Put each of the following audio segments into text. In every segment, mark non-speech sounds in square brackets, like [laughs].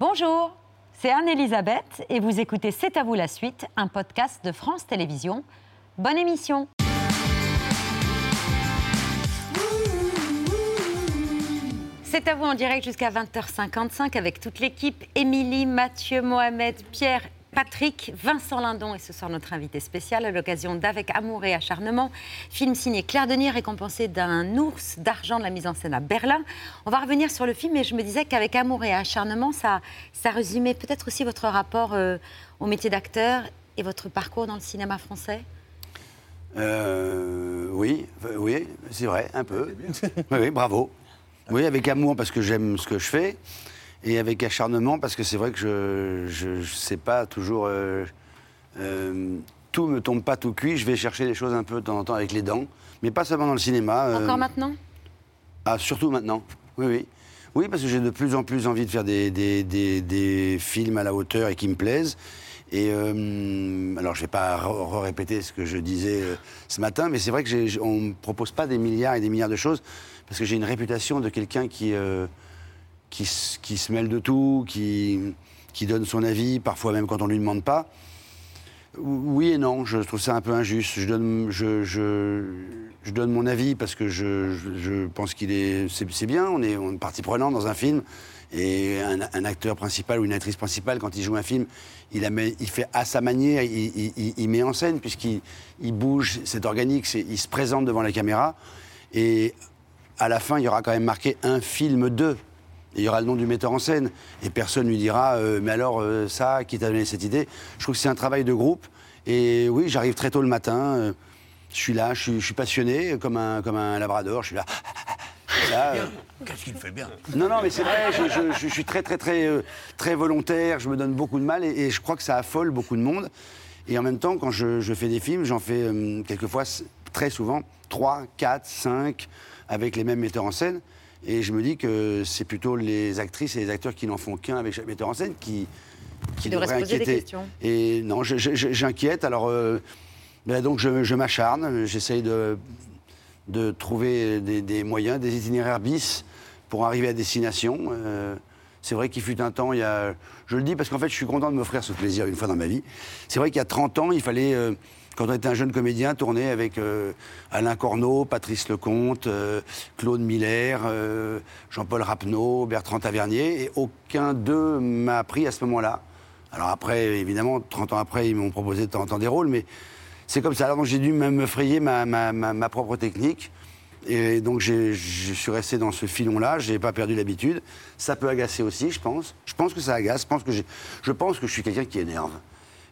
Bonjour, c'est Anne-Elisabeth et vous écoutez C'est à vous la suite, un podcast de France Télévisions. Bonne émission C'est à vous en direct jusqu'à 20h55 avec toute l'équipe, Émilie, Mathieu, Mohamed, Pierre Patrick, Vincent Lindon et ce soir notre invité spécial à l'occasion d'Avec amour et acharnement, film signé Claire Denis récompensé d'un ours d'argent de la mise en scène à Berlin. On va revenir sur le film et je me disais qu'avec amour et acharnement, ça, ça résumait peut-être aussi votre rapport euh, au métier d'acteur et votre parcours dans le cinéma français Euh, oui, euh, oui, c'est vrai, un peu. Oui, oui, bravo. Oui, avec amour parce que j'aime ce que je fais, et avec acharnement parce que c'est vrai que je ne sais pas toujours. euh, euh, tout me tombe pas tout cuit. Je vais chercher des choses un peu de temps en temps avec les dents, mais pas seulement dans le cinéma. euh, Encore maintenant? Ah, surtout maintenant. Oui, oui. Oui, parce que j'ai de plus en plus envie de faire des, des, des- des films à la hauteur et qui me plaisent. Et euh, alors, je ne vais pas répéter ce que je disais euh, ce matin, mais c'est vrai que on ne me propose pas des milliards et des milliards de choses, parce que j'ai une réputation de quelqu'un qui, qui, qui se mêle de tout, qui, qui donne son avis, parfois même quand on ne lui demande pas. Oui et non, je trouve ça un peu injuste. Je donne, je, je, donne mon avis parce que je, je- pense qu'il est, c'est, bien. On est, on est partie prenante dans un film et un, acteur principal ou une actrice principale quand il joue un film, il, met- il fait à sa manière, il, il- met en scène puisqu'il il bouge, c'est organique, il se présente devant la caméra et à la fin il y aura quand même marqué un film de. Et il y aura le nom du metteur en scène. Et personne ne lui dira, euh, mais alors euh, ça, qui t'a donné cette idée? Je trouve que c'est un travail de groupe. Et oui, j'arrive très tôt le matin. euh, je suis là, je suis, je suis passionné, comme un, comme un labrador. Je suis là. Là, Qu'est-ce qu'il fait bien? Non, non, mais c'est vrai, je, je- je suis très, très, très, très volontaire, je me donne beaucoup de mal et, et je crois que ça affole beaucoup de monde. Et en même temps, quand je, fais des films, j'en fais quelquefois, très souvent, 3, 4, 5, avec les mêmes metteurs en scène. Et je me dis que c'est plutôt les actrices et les acteurs qui n'en font qu'un avec chaque metteur en scène qui, qui devraient se poser des inquiéter. questions. Et non, j'inquiète. Alors, euh, ben donc, je, je m'acharne, j'essaye de, de trouver des, des moyens, des itinéraires bis pour arriver à destination. Euh, c'est vrai qu'il fut un temps, il y a, je le dis parce qu'en fait, je suis content de m'offrir ce plaisir une fois dans ma vie. C'est vrai qu'il y a 30 ans, il fallait, euh, quand on était un jeune comédien, tourner avec euh, Alain Corneau, Patrice Lecomte, euh, Claude Miller, euh, Jean-Paul Rapneau, Bertrand Tavernier, et aucun d'eux m'a pris à ce moment-là. Alors après, évidemment, 30 ans après, ils m'ont proposé de temps en temps des rôles, mais c'est comme ça. Alors j'ai dû me frayer ma, propre technique. Et donc je suis resté dans ce filon-là, je n'ai pas perdu l'habitude. Ça peut agacer aussi, je pense. Je pense que ça agace, je pense que, je, pense que je suis quelqu'un qui énerve.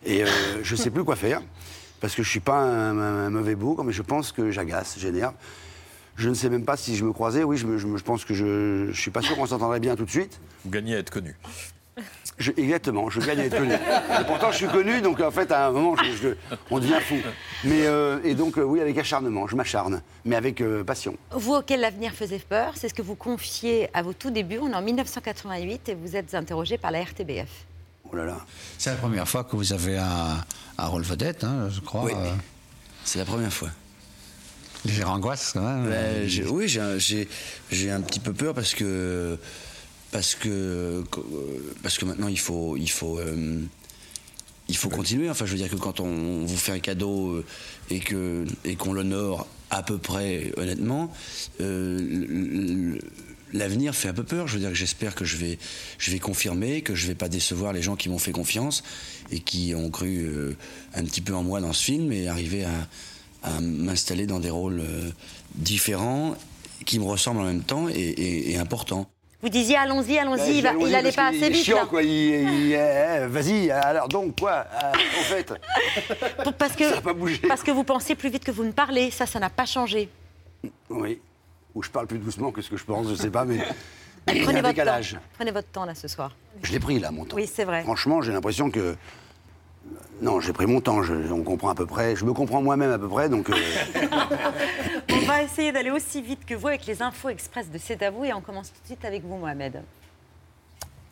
Et je ne sais plus quoi faire, parce que je ne suis pas un, un- un mauvais bouc, mais je pense que j'agace, j'énerve. Je ne sais même pas si je me croisais, oui, je, me- je me- je pense que je ne suis pas sûr qu'on s'entendrait bien tout de suite. Vous gagnez à être connu. Je- exactement, je gagne à être connu. Et pourtant, je suis connu, donc en fait, à un moment, je- je- on devient fou. Mais, euh, et donc, euh, oui, avec acharnement, je m'acharne, mais avec euh, passion. Vous auquel l'avenir faisait peur, c'est ce que vous confiez à vos tout débuts. On est en 1988 et vous êtes interrogé par la RTBF. Oh là là. C'est la première fois que vous avez un, un rôle vedette, hein, je crois. Oui. euh, C'est la première fois. légère angoisse, quand même. Ben, j'ai- oui, j'ai un- j'ai j'ai un petit peu peur parce que parce que parce que maintenant il faut il faut euh, il faut continuer. Enfin, je veux dire que quand on vous fait un cadeau euh, et que et qu'on l'honore à peu près honnêtement, euh, l'avenir fait un peu peur. Je veux dire que j'espère que je vais je vais confirmer, que je vais pas décevoir les gens qui m'ont fait confiance et qui ont cru euh, un petit peu en moi dans ce film et arriver à à m'installer dans des rôles euh, différents qui me ressemblent en même temps et, et- et importants. Vous disiez allons-y, allons-y, Bah, il, va- il allait pas assez est vite. chiant, là. quoi. Il, il- eh, Vas-y, alors donc, quoi euh, En fait, Pour- Parce que, Ça a pas bougé. parce que vous pensez plus vite que vous ne parlez, ça, ça n'a pas changé. oui. Ou je parle plus doucement que ce que je pense, je sais pas, mais. [coughs] il y a Prenez un votre décalage. temps. Prenez votre temps là ce soir. Je l'ai pris là, mon temps. Oui, c'est vrai. Franchement, j'ai l'impression que. Non, j'ai pris mon temps, je- on comprend à peu près. Je me comprends moi-même à peu près, donc. euh, [laughs] On va essayer d'aller aussi vite que vous avec les infos express de C'est à vous et on commence tout de suite avec vous, Mohamed.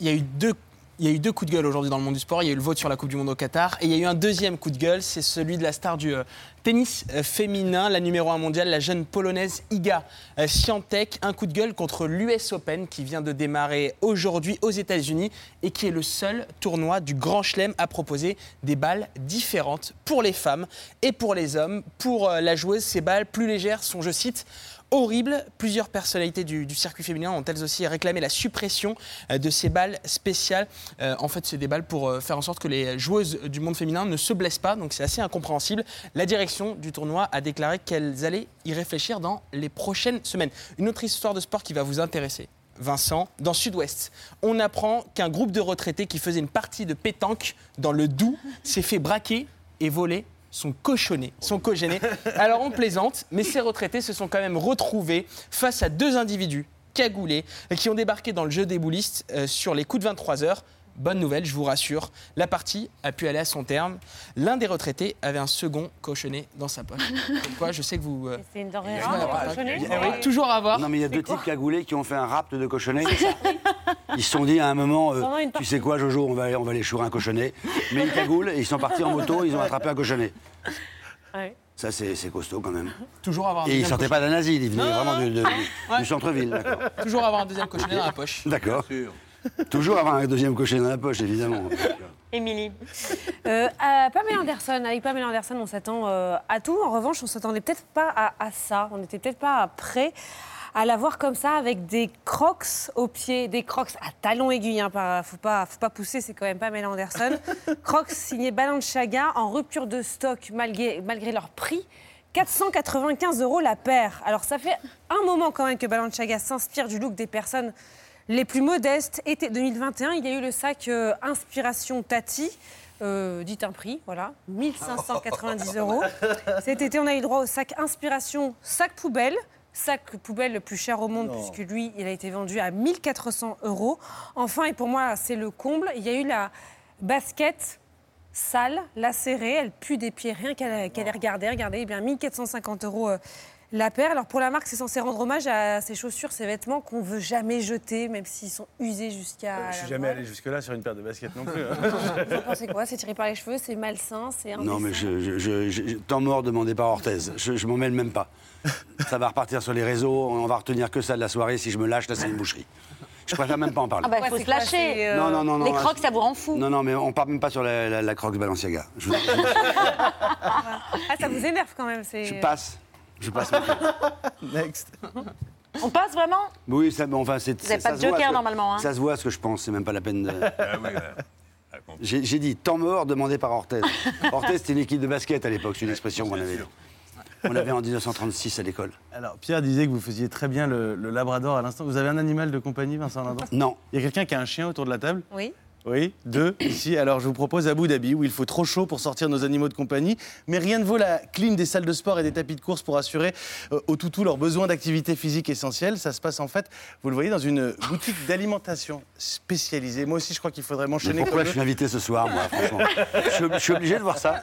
il y a eu deux Il y a eu deux coups de gueule aujourd'hui dans le monde du sport. Il y a eu le vote sur la Coupe du Monde au Qatar. Et il y a eu un deuxième coup de gueule, c'est celui de la star du euh, tennis euh, féminin, la numéro 1 mondiale, la jeune polonaise Iga euh, Świątek. Un coup de gueule contre l'US Open qui vient de démarrer aujourd'hui aux États-Unis et qui est le seul tournoi du Grand Chelem à proposer des balles différentes pour les femmes et pour les hommes. Pour euh, la joueuse, ces balles plus légères sont, je cite, horrible. Plusieurs personnalités du, circuit féminin ont elles aussi réclamé la suppression euh, de ces balles spéciales. Euh, en fait, c'est des balles pour euh, faire en sorte que les joueuses du monde féminin ne se blessent pas, donc c'est assez incompréhensible. La direction du tournoi a déclaré qu'elles allaient y réfléchir dans les prochaines semaines. Une autre histoire de sport qui va vous intéresser. Vincent, dans Sud-Ouest, on apprend qu'un groupe de retraités qui faisait une partie de pétanque dans le Doubs s'est fait braquer et voler son cochonnet, son cogéné. Alors on plaisante, mais ces retraités se sont quand même retrouvés face à deux individus cagoulés qui ont débarqué dans le jeu des boulistes euh, sur les coups de 23 heures. Bonne nouvelle, je vous rassure, la partie a pu aller à son terme. L'un des retraités avait un second cochonnet dans sa poche. [laughs] Comme quoi, je sais que vous... euh, C'est une denrée rare, cochonnet. eh oui, toujours à avoir. Non, mais il y a deux types cagoulés qui ont fait un rapt de cochonnet. [laughs] Ils se sont dit à un moment, euh, tu sais quoi, Jojo, on va, aller- on va aller chourer un cochonnet. Mais ils cagoulent et ils sont partis en moto, ils ont attrapé un cochonnet. Ouais. Ça, c'est costaud quand même. Toujours avoir un Et ils deuxième sortaient pas d'un asile, ils venaient Non, vraiment du, de- Ouais. du centre-ville. cochonnet- toujours avoir un deuxième cochonnet dans la poche. D'accord. [laughs] Toujours avoir un deuxième cochonnet dans la poche, évidemment. Émilie. Euh, à Pamela Anderson, avec Pamela Anderson, on s'attend euh, à tout. En revanche, on s'attendait peut-être pas à, à ça. On n'était peut-être pas prêt à la voir comme ça, avec des crocs aux pieds, des crocs à talons aiguilles. Hein, pas, faut pas, faut pas pousser, c'est quand même Pamela Anderson. [laughs] crocs signés Balenciaga en rupture de stock malgré, malgré leur prix. 495 euros la paire. Alors ça fait un moment quand même que Balenciaga s'inspire du look des personnes les plus modestes. Été 2021, il y a eu le sac euh, Inspiration Tati. Euh, dites un prix, voilà, 1590 euros. [laughs] Cet été, on a eu droit au sac Inspiration Sac Poubelle. Sac poubelle le plus cher au monde, puisque lui, il a été vendu à 1400 euros. Enfin, et pour moi, c'est le comble, il y a eu la basket sale, lacérée, elle pue des pieds, rien qu'à qu'à les regarder. Regardez, eh bien 1450 euros euh, la paire. Alors pour la marque, c'est censé rendre hommage à ces chaussures, ces vêtements qu'on veut jamais jeter, même s'ils sont usés jusqu'à. Je la suis jamais allé jusque-là sur une paire de baskets non plus. hein. [laughs] Vous en pensez quoi? C'est tiré par les cheveux, c'est malsain, c'est Non, mais je, je, je- je- temps mort demandé par Orthez. Je, je m'en mêle même pas. Ça va repartir sur les réseaux, on va retenir que ça de la soirée. Si je me lâche, là, c'est une boucherie. Je préfère même pas en parler. Ah bah, il Ouais, faut c'est se lâcher. euh, non, non, non, non. Les crocs, ça vous rend fou. Non, non, mais on parle même pas sur la, la, la croque Balenciaga. Je, je- Ah, ça vous énerve quand même. c'est- je passe. Je passe. [laughs] Next. On passe vraiment Oui, ça, bon, enfin, c'est. Vous avez ça pas de se voit joker, normalement, hein. Ça se voit ce que je pense. C'est même pas la peine de. Ah oui. Raconte. [laughs] J'ai j'ai dit temps mort demandé par Orthez. Orthez, c'était une équipe de basket à l'époque. C'est une expression qu'on avait. On l'avait en 1936 à l'école. Alors, Pierre disait que vous faisiez très bien le, le labrador à l'instant. Vous avez un animal de compagnie, Vincent Lindon? Non. Il y a quelqu'un qui a un chien autour de la table? Oui. Oui, deux, ici. Alors je vous propose Abu Dhabi, où il faut trop chaud pour sortir nos animaux de compagnie, mais rien ne vaut la clim des salles de sport et des tapis de course pour assurer euh, aux toutous leurs besoins d'activité physique essentielle. Ça se passe en fait, vous le voyez, dans une boutique d'alimentation spécialisée. Moi aussi, je crois qu'il faudrait m'enchaîner. pourquoi comme je suis invité ce soir, moi, franchement? Je, je suis obligé de voir ça.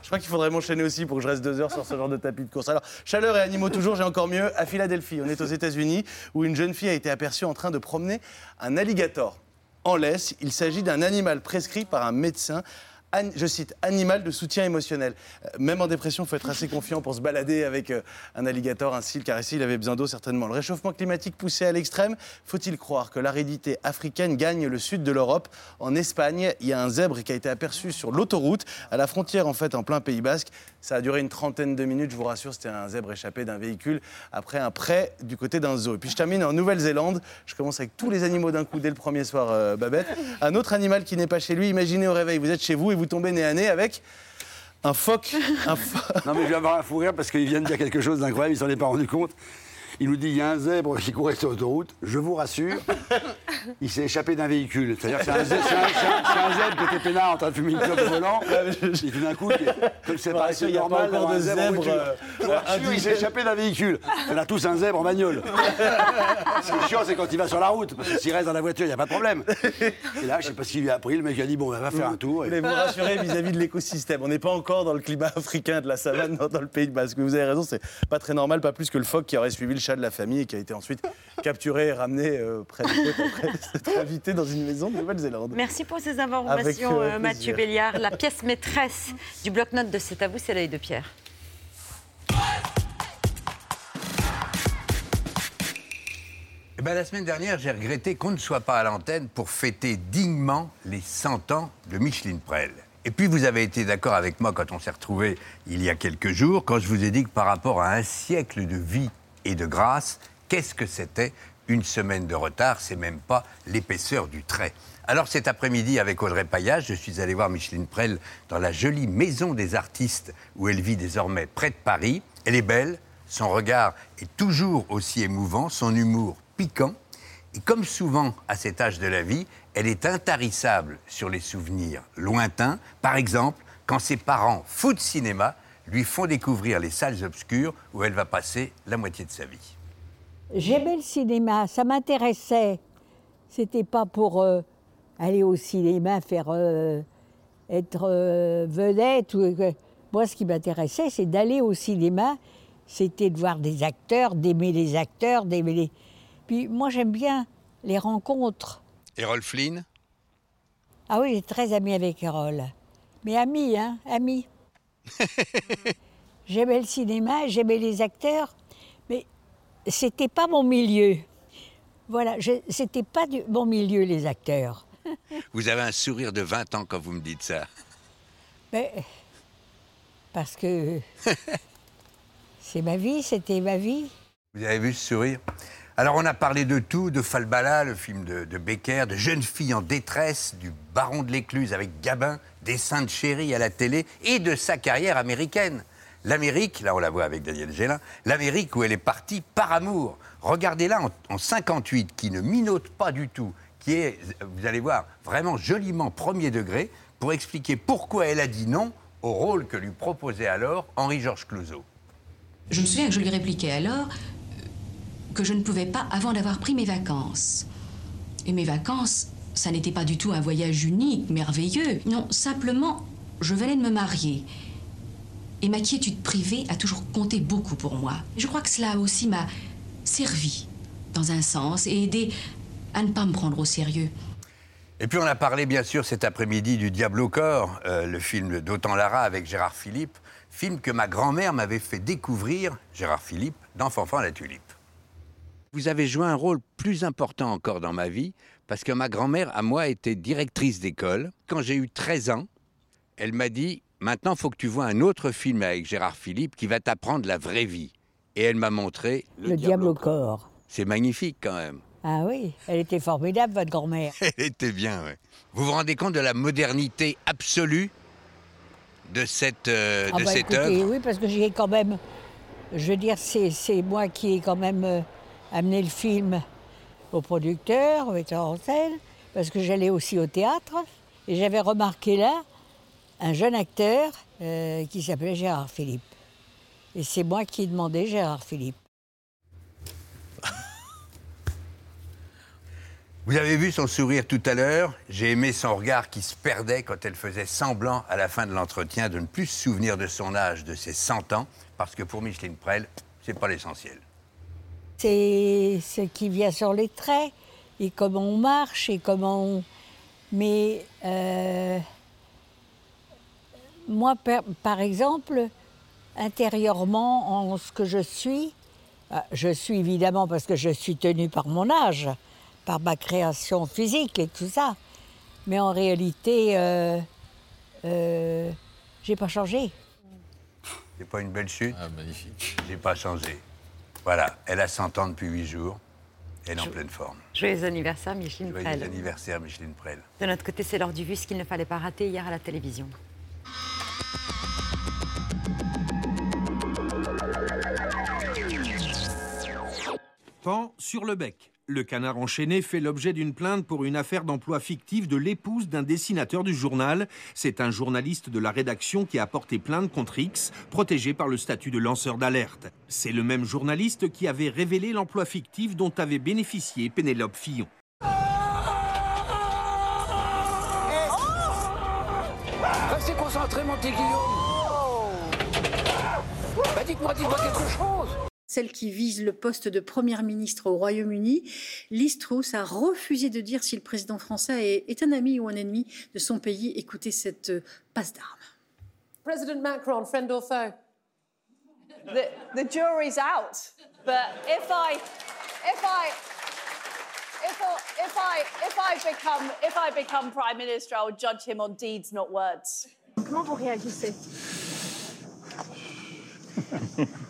Je crois qu'il faudrait m'enchaîner aussi pour que je reste deux heures sur ce genre de tapis de course. Alors, chaleur et animaux toujours, j'ai encore mieux à Philadelphie. On est aux États-Unis où une jeune fille a été aperçue en train de promener un alligator en laisse. Il s'agit d'un animal prescrit par un médecin. Je cite, animal de soutien émotionnel. Euh, Même en dépression, il faut être assez confiant pour se balader avec euh, un alligator, un cil, car ici, il avait besoin d'eau certainement. Le réchauffement climatique poussé à l'extrême, faut-il croire que l'aridité africaine gagne le sud de l'Europe? En Espagne, il y a un zèbre qui a été aperçu sur l'autoroute, à la frontière, en fait, en plein Pays Basque. Ça a duré une trentaine de minutes, je vous rassure, c'était un zèbre échappé d'un véhicule après un prêt du côté d'un zoo. Et puis je termine en Nouvelle-Zélande. Je commence avec tous les animaux d'un coup dès le premier soir, euh, Babette. Un autre animal qui n'est pas chez lui. Imaginez au réveil, vous êtes chez vous et vous tombez nez à nez avec un phoque. Non, mais je vais avoir un fou rire parce qu'il vient de dire quelque chose d'incroyable, il s'en est pas rendu compte. Il nous dit il y a un zèbre qui courait sur l'autoroute. Je vous rassure, il s'est échappé d'un véhicule. C'est-à-dire que c'est un, zèbre qui était peinard en train de fumer une clope volant. Et tout d'un coup, comme c'est pas assez normal d'avoir de un zèbre euh, Je vous rassure, il s'est échappé d'un véhicule. On a tous un zèbre en bagnole. Ce qui est chiant, c'est quand il va sur la route. Parce que s'il reste dans la voiture, il n'y a pas de problème. Et là, je sais pas ce qu'il lui a appris. Le mec a dit bon, on va faire un tour. Et- voulais vous rassurer vis-à-vis de l'écosystème? On n'est pas encore dans le climat [laughs] africain de la savane, dans, dans le Pays Basque. Mais vous avez raison, c'est pas très normal, pas plus que le phoque qui aurait suivi le chat de la famille et qui a été ensuite capturé et ramené euh, près s'être invité dans une maison de Nouvelle-Zélande. Merci pour ces informations, euh, euh, Mathieu. Béliard. La pièce maîtresse du bloc-notes de C'est à vous, c'est l'œil de Pierre. Eh ben, la semaine dernière, j'ai regretté qu'on ne soit pas à l'antenne pour fêter dignement les 100 ans de Micheline Prel. Et puis, vous avez été d'accord avec moi quand on s'est retrouvés il y a quelques jours, quand je vous ai dit que par rapport à un siècle de vie et de grâce, qu'est-ce que c'était une semaine de retard? C'est même pas l'épaisseur du trait. Alors cet après-midi, avec Audrey Payage, je suis allé voir Micheline Prel dans la jolie maison des artistes où elle vit désormais près de Paris. Elle est belle, son regard est toujours aussi émouvant, son humour piquant. Et comme souvent à cet âge de la vie, elle est intarissable sur les souvenirs lointains. Par exemple, quand ses parents, fous de cinéma, lui font découvrir les salles obscures où elle va passer la moitié de sa vie. J'aimais le cinéma, ça m'intéressait. C'était pas pour euh, aller au cinéma faire euh, être euh, vedette. Ou, moi, ce qui m'intéressait, c'est d'aller au cinéma. C'était de voir des acteurs, d'aimer les acteurs, d'aimer les. Puis moi, j'aime bien les rencontres. Errol Flynn? Ah oui, j'ai très ami avec Erol. Mais ami, hein, ami. [laughs] j'aimais le cinéma, j'aimais les acteurs, mais c'était pas mon milieu. Voilà, c'était pas du- mon milieu, les acteurs. [laughs] Vous avez un sourire de 20 ans quand vous me dites ça. Mais, parce que [laughs] c'est ma vie, c'était ma vie. Vous avez vu ce sourire? Alors on a parlé de tout, de Falbala, le film de, Becker, de jeunes filles en détresse, du baron de l'écluse avec Gabin, des saintes chéries à la télé et de sa carrière américaine. L'Amérique, là on la voit avec Daniel Gélin, l'Amérique où elle est partie par amour. Regardez-la en, en 58, qui ne minote pas du tout, qui est, vous allez voir, vraiment joliment premier degré, pour expliquer pourquoi elle a dit non au rôle que lui proposait alors Henri-Georges Clouzot. Je me souviens que je lui répliquais alors que je ne pouvais pas avant d'avoir pris mes vacances. Et mes vacances, ça n'était pas du tout un voyage unique, merveilleux. Non, simplement, je venais de me marier. Et ma quiétude privée a toujours compté beaucoup pour moi. Je crois que cela aussi m'a servi, dans un sens, et aidé à ne pas me prendre au sérieux. Et puis on a parlé bien sûr cet après-midi du Diable au corps, euh, le film d'Autant Lara avec Gérard Philippe, film que ma grand-mère m'avait fait découvrir, Gérard Philippe, dans Fanfan la Tulipe. Vous avez joué un rôle plus important encore dans ma vie, parce que ma grand-mère, à moi, était directrice d'école. Quand j'ai eu 13 ans, elle m'a dit, maintenant, il faut que tu vois un autre film avec Gérard Philippe qui va t'apprendre la vraie vie. Et elle m'a montré Le, diable au corps. C'est magnifique quand même. Ah oui, elle était formidable, votre grand-mère. [laughs] Elle était bien, oui. Vous vous rendez compte de la modernité absolue de cette, euh, Ah de bah, cette écoutez, œuvre? Oui, parce que j'ai quand même. Je veux dire, c'est c'est moi qui ai quand même amené le film au producteur, au metteur en scène, parce que j'allais aussi au théâtre. Et j'avais remarqué là un jeune acteur euh, qui s'appelait Gérard Philippe. Et c'est moi qui ai demandé Gérard Philippe. [laughs] Vous avez vu son sourire tout à l'heure? J'ai aimé son regard qui se perdait quand elle faisait semblant à la fin de l'entretien de ne plus se souvenir de son âge, de ses 100 ans, parce que pour Micheline Prel, c'est pas l'essentiel. C'est ce qui vient sur les traits, et comment on marche, et comment on... Mais euh, moi, par, par exemple, intérieurement, en ce que je suis, ah, je suis évidemment parce que je suis tenue par mon âge, par ma création physique et tout ça. Mais en réalité, euh, euh, j'ai pas changé. C'est pas une belle chute? Ah, magnifique. J'ai pas changé. Voilà, elle a 100 ans depuis 8 jours. Elle est en pleine forme. Joyeux anniversaire, Micheline Joyeux Prel. anniversaire, Micheline Prel. De notre côté, c'est l'heure du vu, ce qu'il ne fallait pas rater hier à la télévision. Pan sur le bec. Le canard enchaîné fait l'objet d'une plainte pour une affaire d'emploi fictif de l'épouse d'un dessinateur du journal. C'est un journaliste de la rédaction qui a porté plainte contre X, protégé par le statut de lanceur d'alerte. C'est le même journaliste qui avait révélé l'emploi fictif dont avait bénéficié Pénélope Fillon. Restez concentré, mon Guillaume. Bah, dites-moi, dites-moi quelque chose. Celle qui vise le poste de première ministre au Royaume-Uni. Liz Truss a refusé de dire si le président français est, est un ami ou un ennemi de son pays. Écoutez cette euh, passe d'armes. President Macron, friend or foe? The, the jury's out. But if I, if I, if I, if I, if I become, if I become prime minister, I'll judge him on deeds, not words. Comment vous réagissez? [laughs]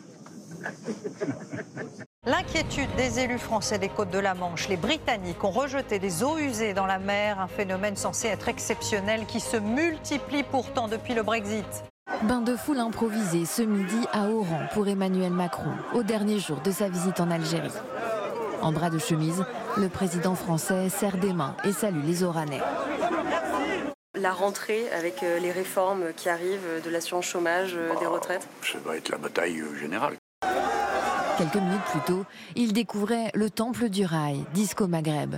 L'inquiétude des élus français des côtes de la Manche, les Britanniques ont rejeté des eaux usées dans la mer, un phénomène censé être exceptionnel qui se multiplie pourtant depuis le Brexit. Bain de foule improvisé ce midi à Oran pour Emmanuel Macron, au dernier jour de sa visite en Algérie. En bras de chemise, le président français serre des mains et salue les Oranais. La rentrée avec euh, les réformes qui arrivent euh, de l'assurance chômage, euh, des retraites. Ça va être la bataille générale. Quelques minutes plus tôt, il découvrait le Temple du Rail, Disco Maghreb.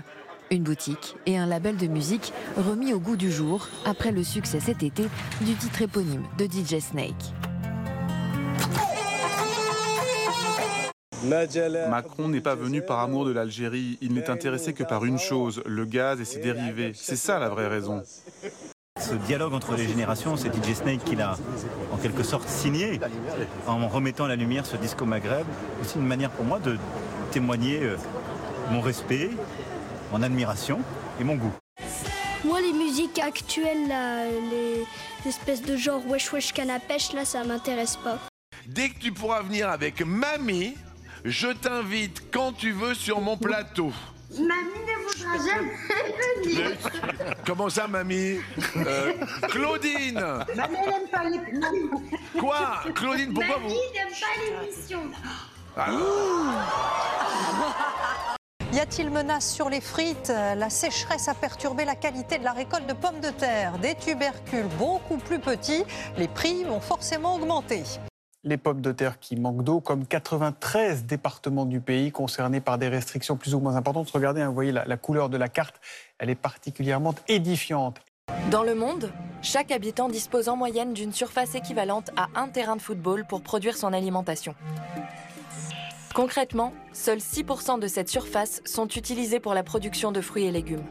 Une boutique et un label de musique remis au goût du jour après le succès cet été du titre éponyme de DJ Snake. Macron n'est pas venu par amour de l'Algérie, il n'est intéressé que par une chose, le gaz et ses dérivés. C'est ça la vraie raison. Ce dialogue entre les générations, c'est DJ Snake qui l'a en quelque sorte signé en remettant à la lumière ce disco Maghreb. Aussi une manière pour moi de témoigner euh, mon respect, mon admiration et mon goût. Moi, les musiques actuelles, là, les espèces de genre wesh wesh canne à pêche, là, ça m'intéresse pas. Dès que tu pourras venir avec mamie, je t'invite quand tu veux sur mon plateau. Mamie ne voudra jamais venir. Comment ça, mamie Euh, Claudine Mamie, elle n'aime pas les... Quoi Claudine, pourquoi Mamie vous n'aime pas l'émission. Ah, Y a-t-il menace sur les frites La sécheresse a perturbé la qualité de la récolte de pommes de terre. Des tubercules beaucoup plus petits, les prix vont forcément augmenter. Les pommes de terre qui manquent d'eau, comme 93 départements du pays concernés par des restrictions plus ou moins importantes. Regardez, hein, vous voyez la, la couleur de la carte, elle est particulièrement édifiante. Dans le monde, chaque habitant dispose en moyenne d'une surface équivalente à un terrain de football pour produire son alimentation. Concrètement, seuls 6% de cette surface sont utilisés pour la production de fruits et légumes.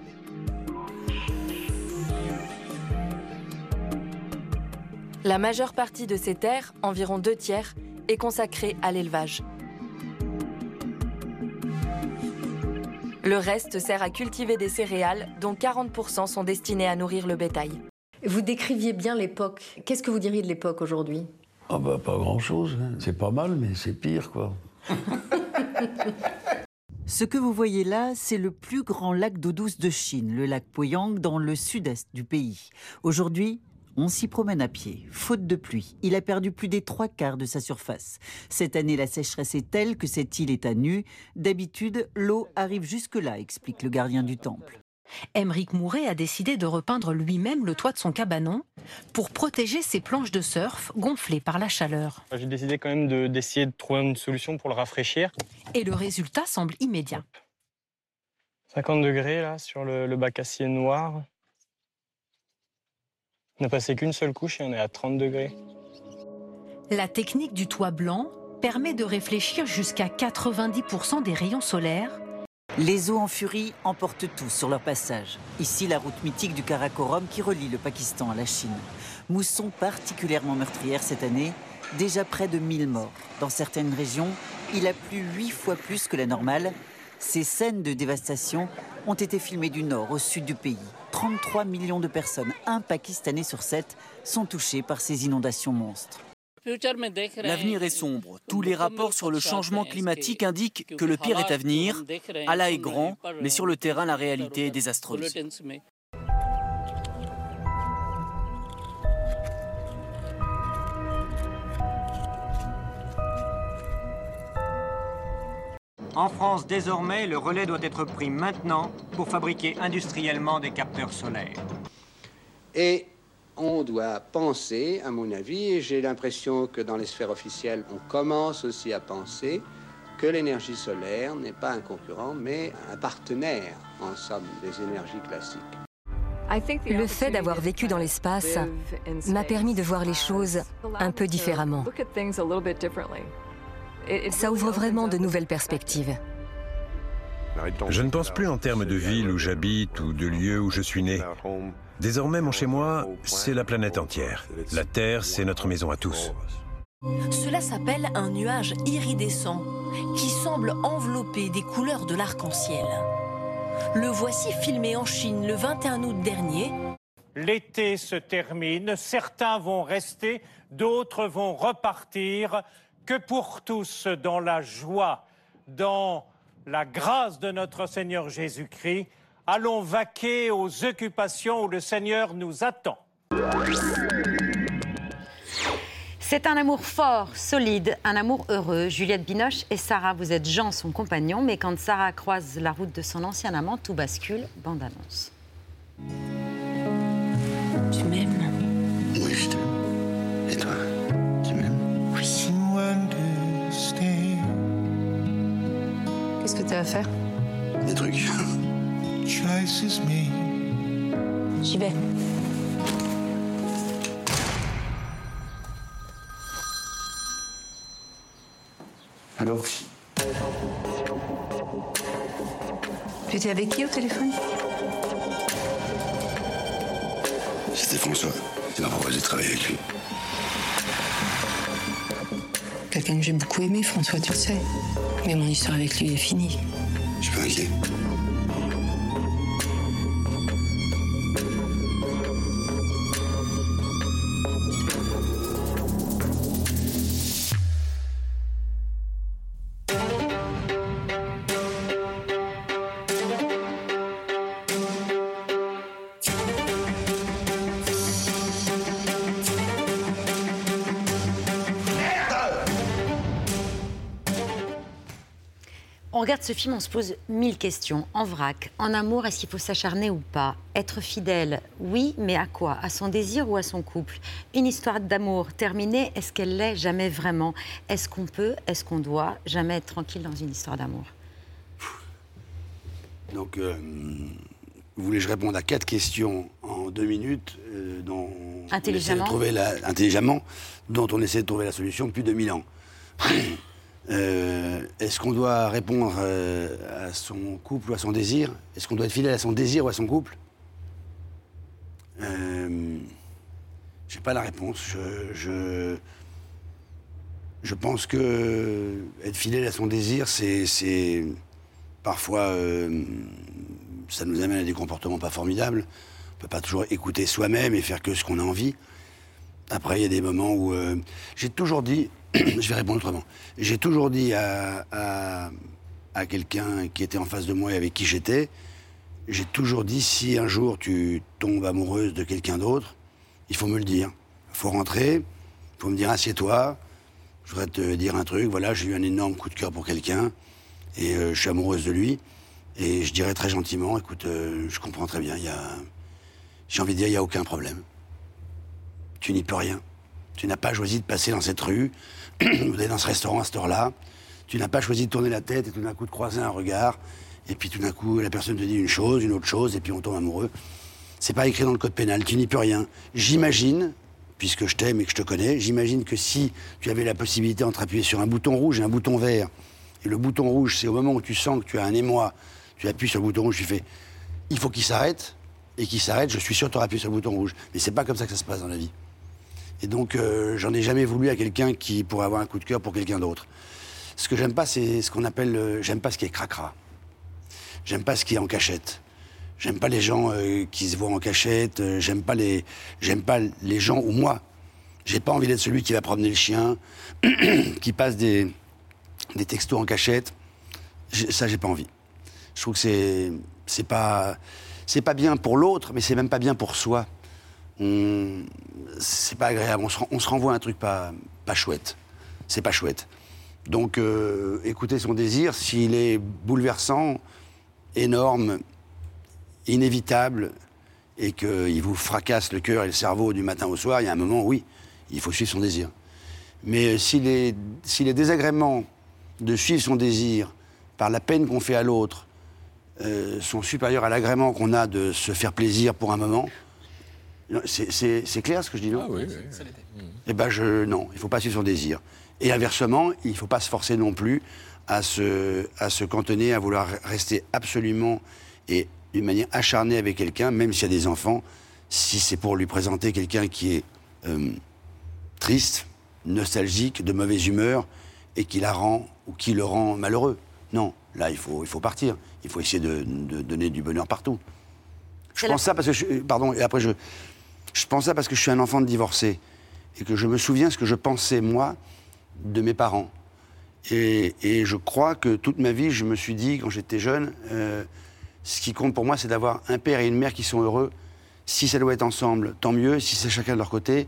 La majeure partie de ces terres, environ deux tiers, est consacrée à l'élevage. Le reste sert à cultiver des céréales, dont 40% sont destinés à nourrir le bétail. Vous décriviez bien l'époque. Qu'est-ce que vous diriez de l'époque aujourd'hui? Ah bah pas grand-chose. hein. C'est pas mal, mais c'est pire, quoi. [laughs] Ce que vous voyez là, c'est le plus grand lac d'eau douce de Chine, le lac Poyang, dans le sud-est du pays. Aujourd'hui, on s'y promène à pied, faute de pluie. Il a perdu plus des trois quarts de sa surface. Cette année, la sécheresse est telle que cette île est à nu. D'habitude, l'eau arrive jusque-là, explique le gardien du temple. Émeric Mouret a décidé de repeindre lui-même le toit de son cabanon pour protéger ses planches de surf gonflées par la chaleur. J'ai décidé quand même de- d'essayer de, trouver une solution pour le rafraîchir. Et le résultat semble immédiat. 50 degrés là sur le, le bac acier noir. On n'a passé qu'une seule couche et on est à 30 degrés. La technique du toit blanc permet de réfléchir jusqu'à 90% des rayons solaires Les eaux en furie emportent tout sur leur passage. Ici, la route mythique du Karakorum qui relie le Pakistan à la Chine. Mousson particulièrement meurtrière cette année, déjà près de 1000 morts. Dans certaines régions, il a plu 8 fois plus que la normale. Ces scènes de dévastation ont été filmées du nord au sud du pays. 33 millions de personnes, un Pakistanais sur sept, sont touchés par ces inondations monstres. L'avenir est sombre. Tous les rapports sur le changement climatique indiquent que le pire est à venir. Allah est grand, mais sur le terrain, la réalité est désastreuse. En France, désormais, le relais doit être pris maintenant pour fabriquer industriellement des capteurs solaires. Et on doit penser, à mon avis, et j'ai l'impression que dans les sphères officielles, on commence aussi à penser que l'énergie solaire n'est pas un concurrent, mais un partenaire, en somme, des énergies classiques. Le fait d'avoir vécu dans l'espace m'a permis de voir les choses un peu différemment. Ça ouvre vraiment de nouvelles perspectives. Je ne pense plus en termes de ville où j'habite ou de lieu où je suis né. Désormais, mon chez-moi, c'est la planète entière. La Terre, c'est notre maison à tous. Cela s'appelle un nuage iridescent qui semble envelopper des couleurs de l'arc-en-ciel. Le voici filmé en Chine le 21 août dernier. L'été se termine, certains vont rester, d'autres vont repartir. Que pour tous, dans la joie, dans la grâce de notre Seigneur Jésus-Christ, allons vaquer aux occupations où le Seigneur nous attend. C'est un amour fort, solide, un amour heureux. Juliette Binoche et Sarah, vous êtes Jean, son compagnon, mais quand Sarah croise la route de son ancien amant, tout bascule. Bande annonce. Tu m'aimes? Oui, je t'aime. Et toi? Qu'est-ce que tu vas faire? Des trucs. [laughs] J'y vais. Allô? Tu étais avec qui au téléphone? C'était François. Il m'a proposé de travailler avec lui. Quelqu'un que j'ai beaucoup aimé, François, tu le sais. Mais mon histoire avec lui est finie. Je suis pas inquiet. Regarde ce film, on se pose mille questions. En vrac, en amour, est-ce qu'il faut s'acharner ou pas? Être fidèle, oui, mais à quoi? À son désir ou à son couple? Une histoire d'amour terminée, est-ce qu'elle l'est? Jamais vraiment. Est-ce qu'on peut, est-ce qu'on doit? Jamais être tranquille dans une histoire d'amour. Donc, euh, voulez-je répondre à quatre questions en deux minutes euh, dont on de Intelligemment. trouver la, intelligemment, dont on essaie de trouver la solution depuis 2000 ans. [clears throat] Euh, Est-ce qu'on doit répondre euh, à son couple ou à son désir? Est-ce qu'on doit être fidèle à son désir ou à son couple? Euh, J'ai pas la réponse. Je, je, je pense que être fidèle à son désir, c'est- parfois ça nous amène à des comportements pas formidables. On peut pas toujours écouter soi-même et faire que ce qu'on a envie. Après, il y a des moments où j'ai toujours dit, [clears throat] je vais répondre autrement. J'ai toujours dit à, quelqu'un qui était en face de moi et avec qui j'étais, j'ai toujours dit si un jour tu tombes amoureuse de quelqu'un d'autre, il faut me le dire. Il faut rentrer, il faut me dire assieds-toi, je voudrais te dire un truc, voilà, j'ai eu un énorme coup de cœur pour quelqu'un et euh, je suis amoureuse de lui. Et je dirais très gentiment, écoute, euh, je comprends très bien, il y a... j'ai envie de dire, il n'y a aucun problème. Tu n'y peux rien. Tu n'as pas choisi de passer dans cette rue, [clears throat] ou d'aller dans ce restaurant à cette heure-là. Tu n'as pas choisi de tourner la tête et tout d'un coup de croiser un regard. Et puis tout d'un coup, la personne te dit une chose, une autre chose, et puis on tombe amoureux. C'est pas écrit dans le code pénal, tu n'y peux rien. J'imagine, puisque je t'aime et que je te connais, j'imagine que si tu avais la possibilité entre appuyer sur un bouton rouge et un bouton vert, et le bouton rouge, c'est au moment où tu sens que tu as un émoi, tu appuies sur le bouton rouge, tu fais il faut qu'il s'arrête, et qu'il s'arrête, je suis sûr que tu auras appuyé sur le bouton rouge. Mais c'est pas comme ça que ça se passe dans la vie. Et donc, euh, j'en ai jamais voulu à quelqu'un qui pourrait avoir un coup de cœur pour quelqu'un d'autre. Ce que j'aime pas, c'est ce qu'on appelle. euh, j'aime pas ce qui est cracra. J'aime pas ce qui est en cachette. J'aime pas les gens euh, qui se voient en cachette. j'aime pas les. J'aime pas les gens ou moi. J'ai pas envie d'être celui qui va promener le chien, [clears throat] qui passe des, des textos en cachette. Ça, j'ai pas envie. Je trouve que c'est c'est pas c'est pas bien pour l'autre, mais c'est même pas bien pour soi. C'est pas agréable. On se, renvoie un truc pas pas chouette. C'est pas chouette. Donc, euh, écoutez son désir, s'il est bouleversant, énorme, inévitable, et qu'il vous fracasse le cœur et le cerveau du matin au soir, il y a un moment, oui, il faut suivre son désir. Mais si les, si les désagréments de suivre son désir par la peine qu'on fait à l'autre euh, sont supérieurs à l'agrément qu'on a de se faire plaisir pour un moment, C'est clair ce que je dis, non Ah oui, Eh ben, je, non, il ne faut pas suivre son désir. Et inversement, il ne faut pas se forcer non plus à se, à se cantonner, à vouloir rester absolument et d'une manière acharnée avec quelqu'un, même s'il y a des enfants, si c'est pour lui présenter quelqu'un qui est euh, triste, nostalgique, de mauvaise humeur, et qui la rend ou qui le rend malheureux. Non, là, il faut, il faut partir. Il faut essayer de, de donner du bonheur partout. Je pense ça parce que je, pardon et après je je pense ça parce que je suis un enfant de divorcé et que je me souviens ce que je pensais moi de mes parents. Et, je crois que toute ma vie je me suis dit quand j'étais jeune euh, ce qui compte pour moi c'est d'avoir un père et une mère qui sont heureux. Si ça doit être ensemble tant mieux. Si c'est chacun de leur côté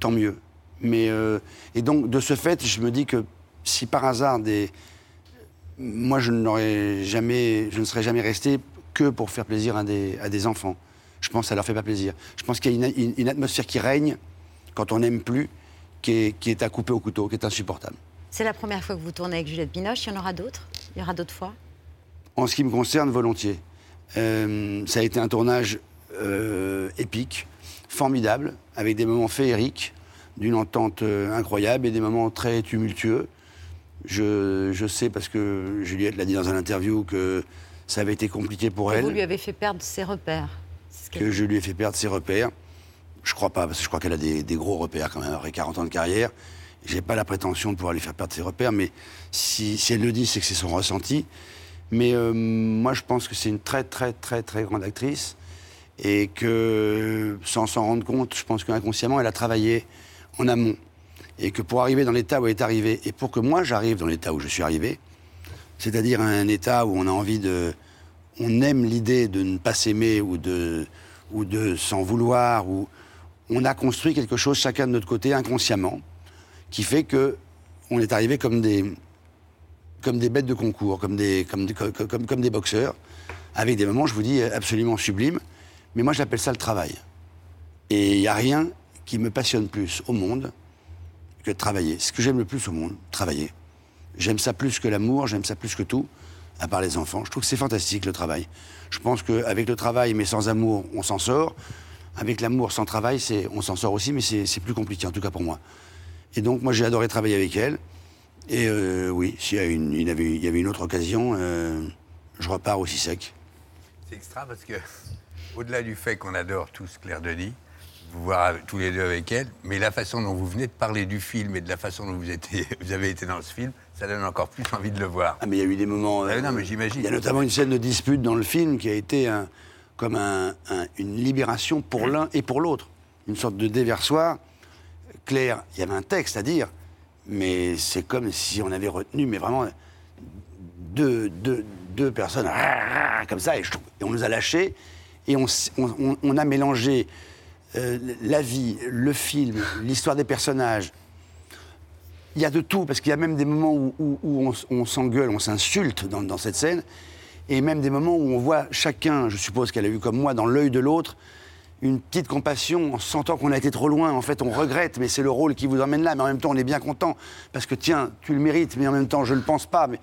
tant mieux. Mais euh, et donc de ce fait je me dis que si par hasard des moi je jamais je ne serais jamais resté que pour faire plaisir à des enfants. Je pense que ça leur fait pas plaisir. Je pense qu'il y a une, une, une, atmosphère qui règne quand on n'aime plus, qui est, qui est, à couper au couteau, qui est insupportable. C'est la première fois que vous tournez avec Juliette Binoche. Il y en aura d'autres? Il y aura d'autres fois? En ce qui me concerne, volontiers. Euh, ça a été un tournage euh, épique, formidable, avec des moments féeriques, d'une entente euh, incroyable et des moments très tumultueux. Je, je sais, parce que Juliette l'a dit dans un interview, que ça avait été compliqué pour Et elle. Vous lui avez fait perdre ses repères. Que je lui ai fait perdre ses repères. Je crois pas, parce que je crois qu'elle a des, gros repères quand même, après 40 ans de carrière. J'ai pas la prétention de pouvoir lui faire perdre ses repères, mais si, si elle le dit, c'est que c'est son ressenti. Mais euh, moi, je pense que c'est une très, très, très, très grande actrice. Et que, sans s'en rendre compte, je pense qu'inconsciemment, elle a travaillé en amont. Et que pour arriver dans l'état où elle est arrivée, et pour que moi j'arrive dans l'état où je suis arrivé, c'est-à-dire un état où on a envie de. On aime l'idée de ne pas s'aimer ou de, ou s'en vouloir, ou on a construit quelque chose chacun de notre côté inconsciemment, qui fait que on est arrivé comme des, comme bêtes de concours, comme des, comme, comme des boxeurs, avec des moments, je vous dis, absolument sublimes. Mais moi, j'appelle ça le travail. Et il n'y a rien qui me passionne plus au monde que de travailler. Ce que j'aime le plus au monde, travailler. J'aime ça plus que l'amour, j'aime ça plus que tout, à part les enfants. Je trouve que c'est fantastique le travail. Je pense qu'avec le travail, mais sans amour, on s'en sort. Avec l'amour sans travail, on s'en sort aussi, mais c'est plus compliqué, en tout cas pour moi. Et donc, moi, j'ai adoré travailler avec elle. Et euh, oui, s'il y, avait une autre occasion, euh, je repars aussi sec. C'est extra parce que, au-delà du fait qu'on adore tous Claire Denis, vous voir tous les deux avec elle, mais la façon dont vous venez de parler du film et de la façon dont vous, étiez, [laughs] vous avez été dans ce film, ça donne encore plus envie de le voir. Ah, mais il y a eu des moments. Ah, non, mais j'imagine. Il y a notamment une scène de dispute dans le film qui a été un, comme un, un, une libération pour l'un et pour l'autre. Une sorte de déversoir. Claire, il y avait un texte à dire, mais c'est comme si on avait retenu, mais vraiment, deux, deux, deux personnes comme ça, et, on nous a lâchés, et on, on, on a mélangé euh, la vie, le film, l'histoire des personnages. Il y a de tout, parce qu'il y a même des moments où, on, s'engueule, on s'insulte dans, cette scène, et même des moments où on voit chacun, je suppose qu'elle a eu comme moi, dans l'œil de l'autre, une petite compassion en sentant qu'on a été trop loin. En fait, on regrette, mais c'est le rôle qui vous emmène là. Mais en même temps, on est bien content, parce que tiens, tu le mérites, mais en même temps, je ne le pense pas. Mais...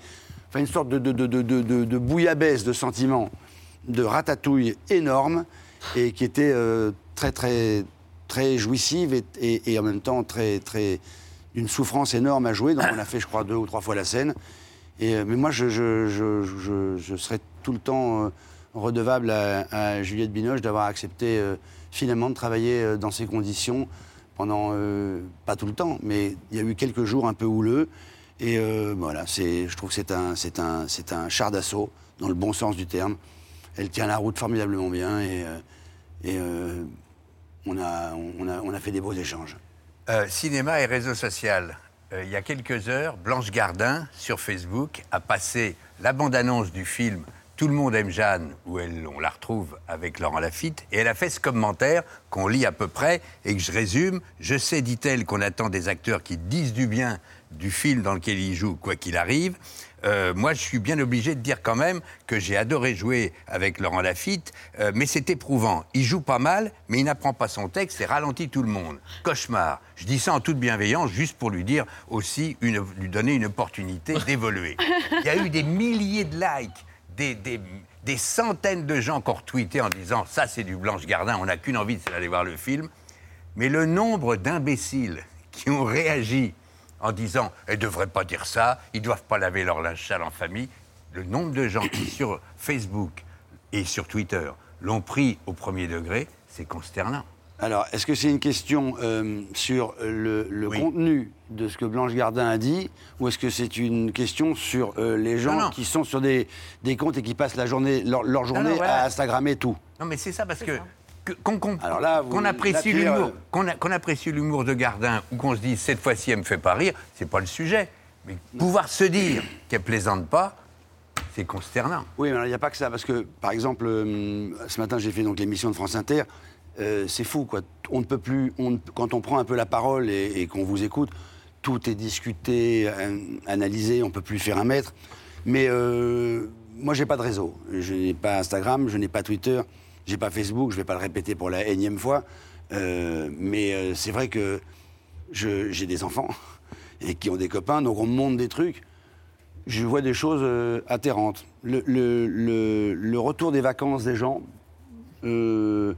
Enfin, une sorte de bouillabaisse de sentiments, de ratatouille énorme, et qui était euh, très, très, très jouissive et, en même temps très, très, d'une souffrance énorme à jouer. Donc on a fait, je crois, deux ou trois fois la scène. Et, euh, mais moi, je, je, je, serais tout le temps euh, redevable à, Juliette Binoche d'avoir accepté euh, finalement de travailler dans ces conditions pendant, pas tout le temps, mais il y a eu quelques jours un peu houleux. Et euh, voilà, je trouve que c'est un, un, un char d'assaut, dans le bon sens du terme. Elle tient la route formidablement bien et on, a, on, a, on a fait des beaux échanges. Euh, cinéma et réseau social. Euh, il y a quelques heures, Blanche Gardin, sur Facebook, a passé la bande-annonce du film Tout le monde aime Jeanne, où elle, on la retrouve avec Laurent Lafitte, et elle a fait ce commentaire qu'on lit à peu près et que je résume. Je sais, dit-elle, qu'on attend des acteurs qui disent du bien du film dans lequel ils jouent, quoi qu'il arrive. Euh, moi, je suis bien obligé de dire quand même que j'ai adoré jouer avec Laurent Lafitte, euh, mais c'est éprouvant. Il joue pas mal, mais il n'apprend pas son texte et ralentit tout le monde. Cauchemar. Je dis ça en toute bienveillance, juste pour lui dire aussi, une, lui donner une opportunité [laughs] d'évoluer. Il y a eu des milliers de likes, des, des, des centaines de gens qui ont retweeté en disant ça c'est du Blanche Gardin, on n'a qu'une envie, c'est d'aller voir le film. Mais le nombre d'imbéciles qui ont réagi en disant elles ne devraient pas dire ça, ils ne doivent pas laver leur linge sale en famille, le nombre de gens qui [coughs] sur Facebook et sur Twitter l'ont pris au premier degré, c'est consternant. Alors, est-ce que c'est une question euh, sur le, le contenu de ce que Blanche Gardin a dit, ou est-ce que c'est une question sur euh, les gens Non, non. qui sont sur des, des comptes et qui passent la journée, leur, leur journée voilà. à Instagrammer tout? Non, mais c'est ça parce que. que- Qu'on apprécie l'humour, euh, qu'on apprécie l'humour de Gardin ou qu'on se dise cette fois-ci elle me fait pas rire, c'est pas le sujet. Mais pouvoir se dire qu'elle plaisante pas, c'est consternant. Oui, mais il n'y a pas que ça, parce que, par exemple, euh, ce matin, j'ai fait donc l'émission de France Inter. euh, c'est fou, quoi. On ne peut plus. on quand on prend un peu la parole et, et qu'on vous écoute, tout est discuté, analysé, on ne peut plus faire un mètre. Mais euh, moi, j'ai pas de réseau. Je n'ai pas Instagram, je n'ai pas Twitter, j'ai pas Facebook, je vais pas le répéter pour la énième fois. Euh, mais euh, c'est vrai que j'ai des enfants [laughs] et qui ont des copains, donc on me montre des trucs je vois des choses euh, atterrantes. Le, le- le- le retour des vacances des gens, euh,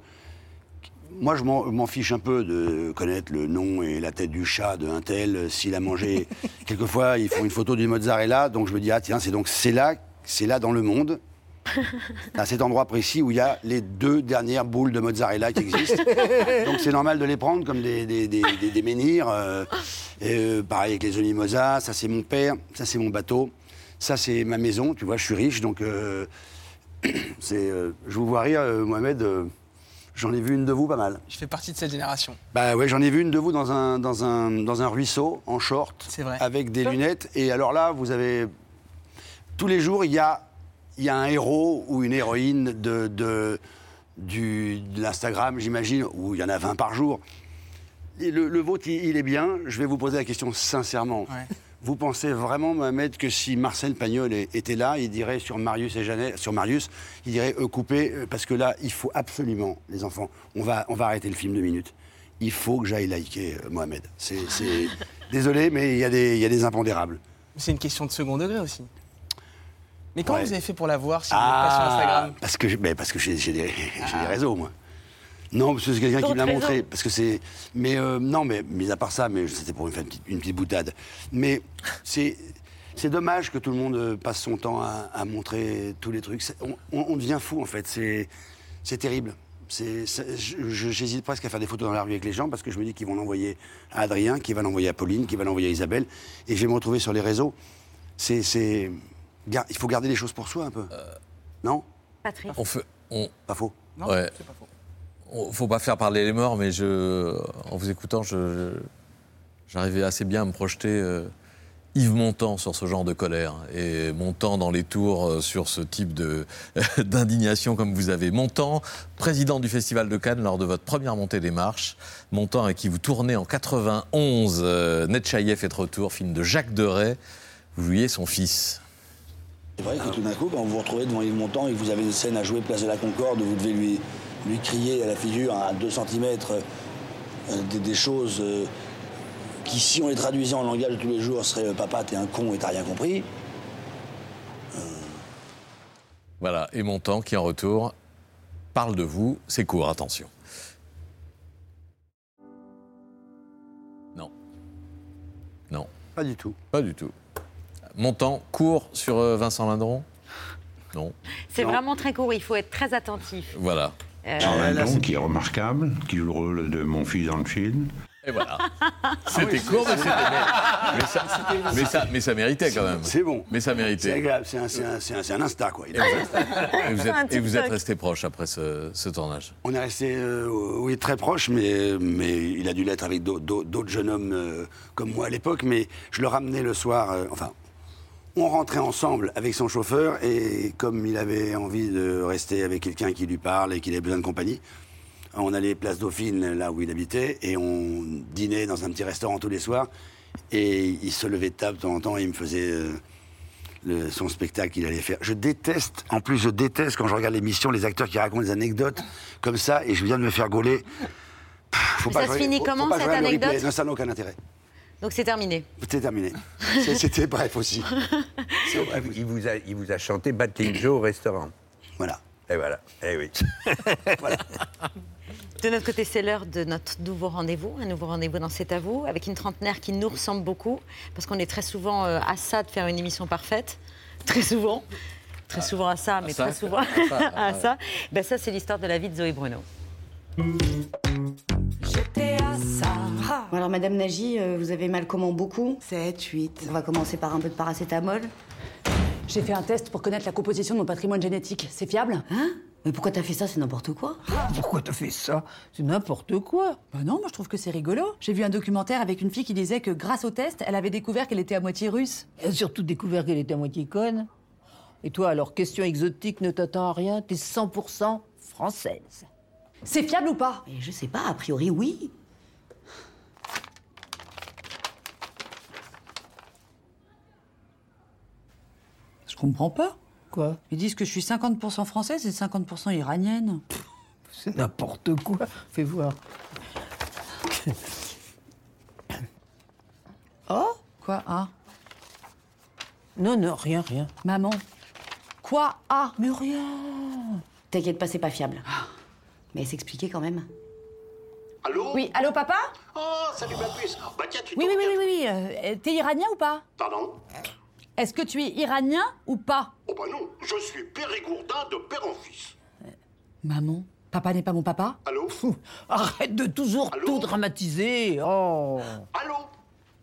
moi je m'en fiche un peu de connaître le nom et la tête du chat de un tel, s'il a mangé. [laughs] Quelquefois, ils font une photo du mozzarella, donc je me dis, ah tiens, c'est donc c'est là, c'est là dans le monde. [laughs] À cet endroit précis où il y a les deux dernières boules de mozzarella qui existent. [laughs] Donc c'est normal de les prendre comme des, des, des- des- des menhirs. euh, et, euh, pareil avec les Onimosa, ça c'est mon père, ça c'est mon bateau, ça c'est ma maison, tu vois, je suis riche, donc euh, [clears throat] c'est, euh, je vous vois rire, euh, Mohamed, euh, j'en ai vu une de vous pas mal. Je fais partie de cette génération. Bah ouais, j'en ai vu une de vous dans un, dans un, dans un ruisseau, en short, vrai. avec des lunettes. Et alors là, vous avez... Tous les jours, il y a, il y a un héros ou une héroïne de, de, du, de l'Instagram, j'imagine, où il y en a 20 par jour. Et le, le vôtre, il, il est bien. Je vais vous poser la question sincèrement. Vous pensez vraiment, Mohamed, que si Marcel Pagnol était là, il dirait sur Marius et Jeannette, sur Marius, il dirait eux couper, euh, parce que là, il faut absolument, les enfants, on va, on va arrêter le film deux minutes. Il faut que j'aille liker euh, Mohamed. C'est, [laughs] Désolé, mais il y, a des- il y a des impondérables. C'est une question de second degré aussi. Mais comment Ouais. vous avez fait pour la voir si vous n'êtes pas sur Instagram Parce que, j'ai- mais parce que j'ai, j'ai des, des réseaux, moi. Non, parce que c'est quelqu'un qui me l'a montré. Parce que c'est. Mais euh, non, mais mis à part ça, mais c'était pour une, faire une, petite, une petite boutade. Mais c'est. C'est dommage que tout le monde euh, passe son temps à, à montrer tous les trucs. On, on- on devient fou, en fait. C'est, c'est terrible. J'hésite presque à faire des photos dans la rue avec les gens parce que je me dis qu'ils vont l'envoyer à Adrien, qu'ils vont l'envoyer à Pauline, qu'ils vont l'envoyer à Isabelle. Et je vais me retrouver sur les réseaux. C'est, il faut garder les choses pour soi un peu. Non? Patrick. On fait, on... Pas faux. ouais. On- Faut pas faire parler les morts, mais je, en vous écoutant, je- j'arrivais assez bien à me projeter euh, Yves Montand sur ce genre de colère et Montand dans les tours euh, sur ce type de [laughs] d'indignation comme vous avez. Montand, président du Festival de Cannes lors de votre première montée des marches. Montand avec qui vous tournez en 91 euh, Netchaïev est de retour, film de Jacques Deray. Vous jouiez son fils. C'est vrai que tout d'un coup, quand vous vous retrouvez devant Yves Montand et que vous avez une scène à jouer place de la Concorde, vous devez lui, lui crier à la figure à 2 cm des, des choses euh, qui, si on les traduisait en langage de tous les jours, seraient euh, Papa, t'es un con et t'as rien compris. Voilà, et Montand qui en retour parle de vous. C'est court, attention. Non. Non. Pas du tout. Pas du tout. Montand court sur euh, Vincent Lindron? Non. C'est vraiment très court, il faut être très attentif. Voilà. Euh, Charles Lindon, qui est remarquable, qui joue le rôle de mon fils dans le film. Et voilà. [laughs] C'était court, mais c'était mais ça, [laughs] mais, ça, mais ça méritait quand même. C'est bon. Mais ça C'est méritait. agréable, c'est un, c'est un- c'est un- c'est un Insta, quoi. Et vous, [laughs] et vous Un êtes, et vous êtes TikTok. resté proche après ce, ce tournage? On est resté, euh, oui, très proche, mais, mais il a dû l'être avec d'au- d'au- d'autres jeunes hommes euh, comme moi à l'époque. Mais je le ramenais le soir, euh, enfin, on rentrait ensemble avec son chauffeur, et comme il avait envie de rester avec quelqu'un qui lui parle et qu'il avait besoin de compagnie, on allait place Dauphine, là où il habitait, et on dînait dans un petit restaurant tous les soirs. Et il se levait de table de temps en temps et il me faisait euh, le- son spectacle qu'il allait faire. Je déteste, en plus, je déteste quand je regarde l'émission, les acteurs qui racontent des anecdotes comme ça, et je viens de me faire gauler. Faut ça se finit comment, cette anecdote Non, ça n'a aucun intérêt. Donc c'est terminé. C'était terminé. [laughs] C'est- C'était bref aussi. Il vous, a, il vous a chanté Battling Joe au restaurant. Voilà. Et voilà. Eh oui. [laughs] De notre côté, c'est l'heure de notre nouveau rendez-vous, un nouveau rendez-vous dans C'est à vous, avec une trentenaire qui nous ressemble beaucoup, parce qu'on est très souvent euh, à ça de faire une émission parfaite, très souvent, très souvent à ça, mais ça, très souvent à ça, [laughs] à ça. Ben, ça, c'est l'histoire de la vie de Zoé Bruno. J'étais à ça. Bon, alors, Madame Nagy, euh, vous avez mal comment beaucoup 7, 8. On va commencer par un peu de paracétamol. J'ai fait un test pour connaître la composition de mon patrimoine génétique. C'est fiable? Hein? Mais pourquoi t'as fait ça? C'est n'importe quoi. Pourquoi t'as fait ça? C'est n'importe quoi. Bah non, moi je trouve que c'est rigolo. J'ai vu un documentaire avec une fille qui disait que grâce au test, elle avait découvert qu'elle était à moitié russe. Elle a surtout découvert qu'elle était à moitié conne. Et toi, alors, question exotique ne t'attend à rien, t'es 100% française. C'est fiable ou pas? Mais je sais pas, a priori oui. Je comprends pas. Quoi? Ils disent que je suis 50% française et 50% iranienne. C'est n'importe quoi. Fais voir. Oh? Quoi, ah? Non, non, rien, rien. Maman. Quoi, ah? Mais rien. T'inquiète pas, c'est pas fiable. Mais s'expliquer quand même. Allô? Oui, allô papa? Oh, salut ma puce. Bah tiens, tu Oui, oui, oui, oui, oui. euh, T'es iranien ou pas? Pardon? Est-ce que tu es iranien ou pas? Oh bah non, je suis périgourdin de père en fils. Maman, papa n'est pas mon papa? Allô? Arrête de toujours tout dramatiser. Oh. Allô?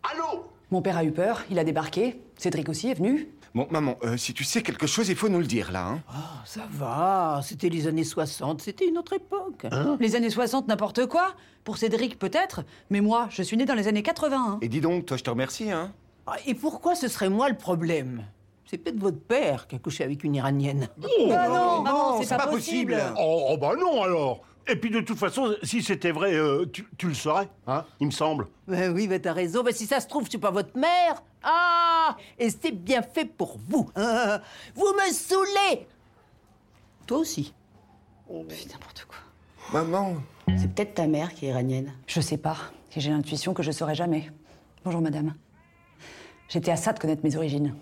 Allô? Mon père a eu peur, il a débarqué. Cédric aussi est venu. Bon, maman, euh, si tu sais quelque chose, il faut nous le dire, là. Hein. Ah, ça va, c'était les années 60, c'était une autre époque. Les années 60, n'importe quoi. Pour Cédric, peut-être. Mais moi, je suis née dans les années 80. Et dis donc, toi, je te remercie, hein. Ah, Et pourquoi ce serait moi le problème? C'est peut-être votre père qui a couché avec une iranienne. Ah non, maman, c'est pas possible. Oh, oh, bah non alors Et puis de toute façon, si c'était vrai, euh, tu, tu le saurais, hein, il me semble. Ben oui, ben t'as raison. Ben si ça se trouve, je suis pas votre mère. Ah Et c'est bien fait pour vous. Ah, [laughs] vous me saoulez Toi aussi. Putain, n'importe quoi. Maman. C'est peut-être ta mère qui est iranienne. Je sais pas. Et J'ai l'intuition que je saurai jamais. Bonjour, madame. J'étais à ça de connaître mes origines.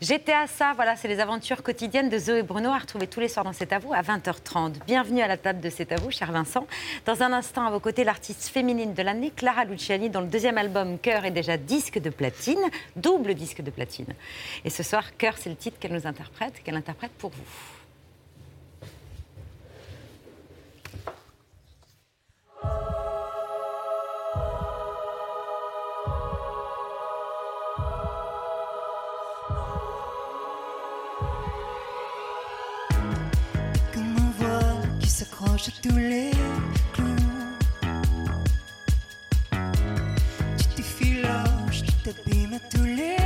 À ça, voilà, c'est les aventures quotidiennes de Zoé Bruno à retrouver tous les soirs dans C'est à à 20h30. Bienvenue à la table de C'est à cher Vincent. Dans un instant, à vos côtés, l'artiste féminine de l'année, Clara Luciani, dont le deuxième album Cœur est déjà disque de platine, double disque de platine. Et ce soir, Cœur, c'est le titre qu'elle nous interprète, qu'elle interprète pour vous. À tous les clous. Tu t'effiloches, tu t'abîmes tous les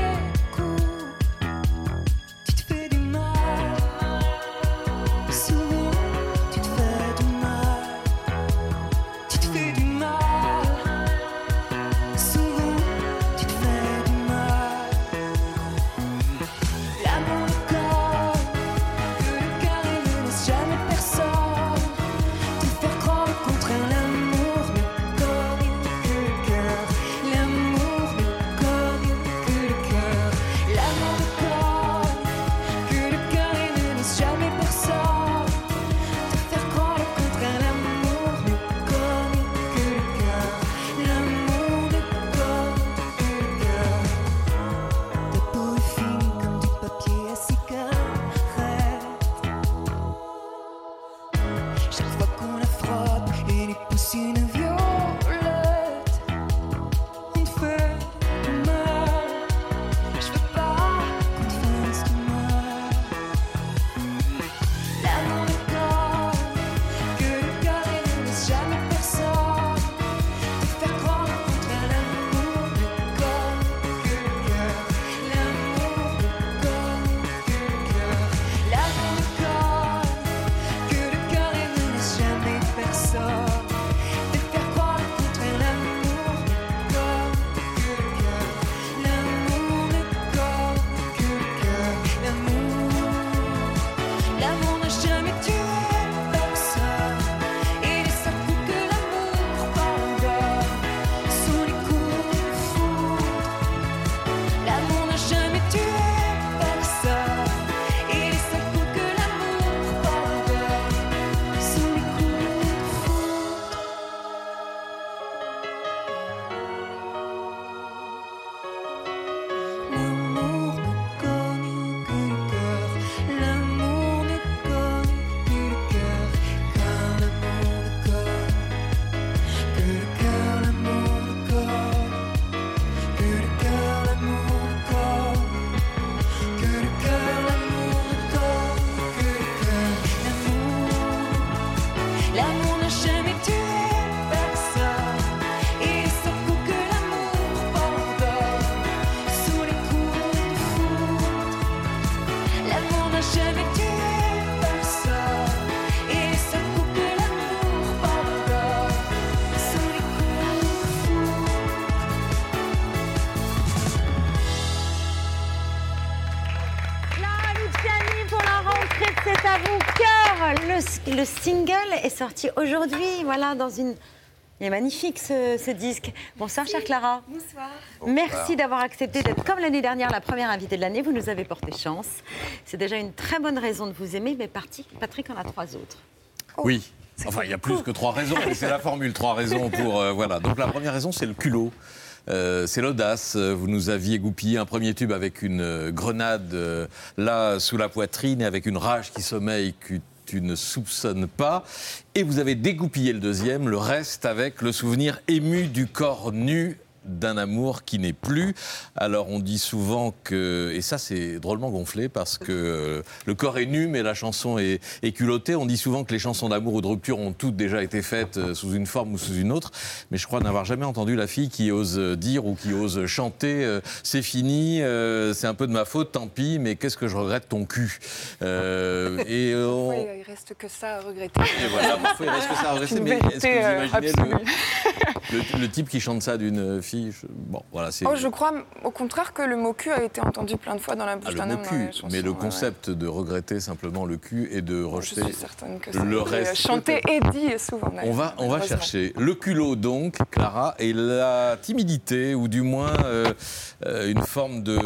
est sorti aujourd'hui, voilà, dans une. Il est magnifique ce, ce disque. Bonsoir, chère Clara. Bonsoir. Merci d'avoir accepté d'être, comme l'année dernière, la première invitée de l'année. Vous nous avez porté chance. C'est déjà une très bonne raison de vous aimer, mais parti, Patrick en a trois autres. Oui. Enfin, il y a plus que trois raisons, mais c'est la formule, trois raisons pour... euh, voilà. Donc la première raison, c'est le culot. Euh, c'est l'audace. Vous nous aviez goupillé un premier tube avec une euh, grenade euh, là sous la poitrine et avec une rage qui sommeille ne soupçonnes pas. Et vous avez dégoupillé le deuxième, le reste avec le souvenir ému du corps nu d'un amour qui n'est plus. Alors on dit souvent que, et ça c'est drôlement gonflé parce que euh, le corps est nu mais la chanson est, est culottée. On dit souvent que les chansons d'amour ou de rupture ont toutes déjà été faites euh, sous une forme ou sous une autre. Mais je crois n'avoir jamais entendu la fille qui ose dire ou qui ose chanter euh, c'est fini, euh, c'est un peu de ma faute, tant pis, mais qu'est-ce que je regrette ton cul. Euh, et [laughs] on- Oui, il reste que ça à regretter. et voilà, parfois il reste que ça à regretter, mais est-ce que vous imaginez le, le- le type qui chante ça d'une fille je- Bon, voilà, c'est. Oh, je crois au contraire que le mot cul a été entendu plein de fois dans la Ah, bouche le d'un homme cul, chansons, mais le ouais, concept de regretter simplement le cul et de. Je rejeter suis certaine que ça le été reste. chanté peut-être. et dit souvent. On va, on va chercher le culot donc, Clara, et la timidité, ou du moins euh, euh, une forme de, euh,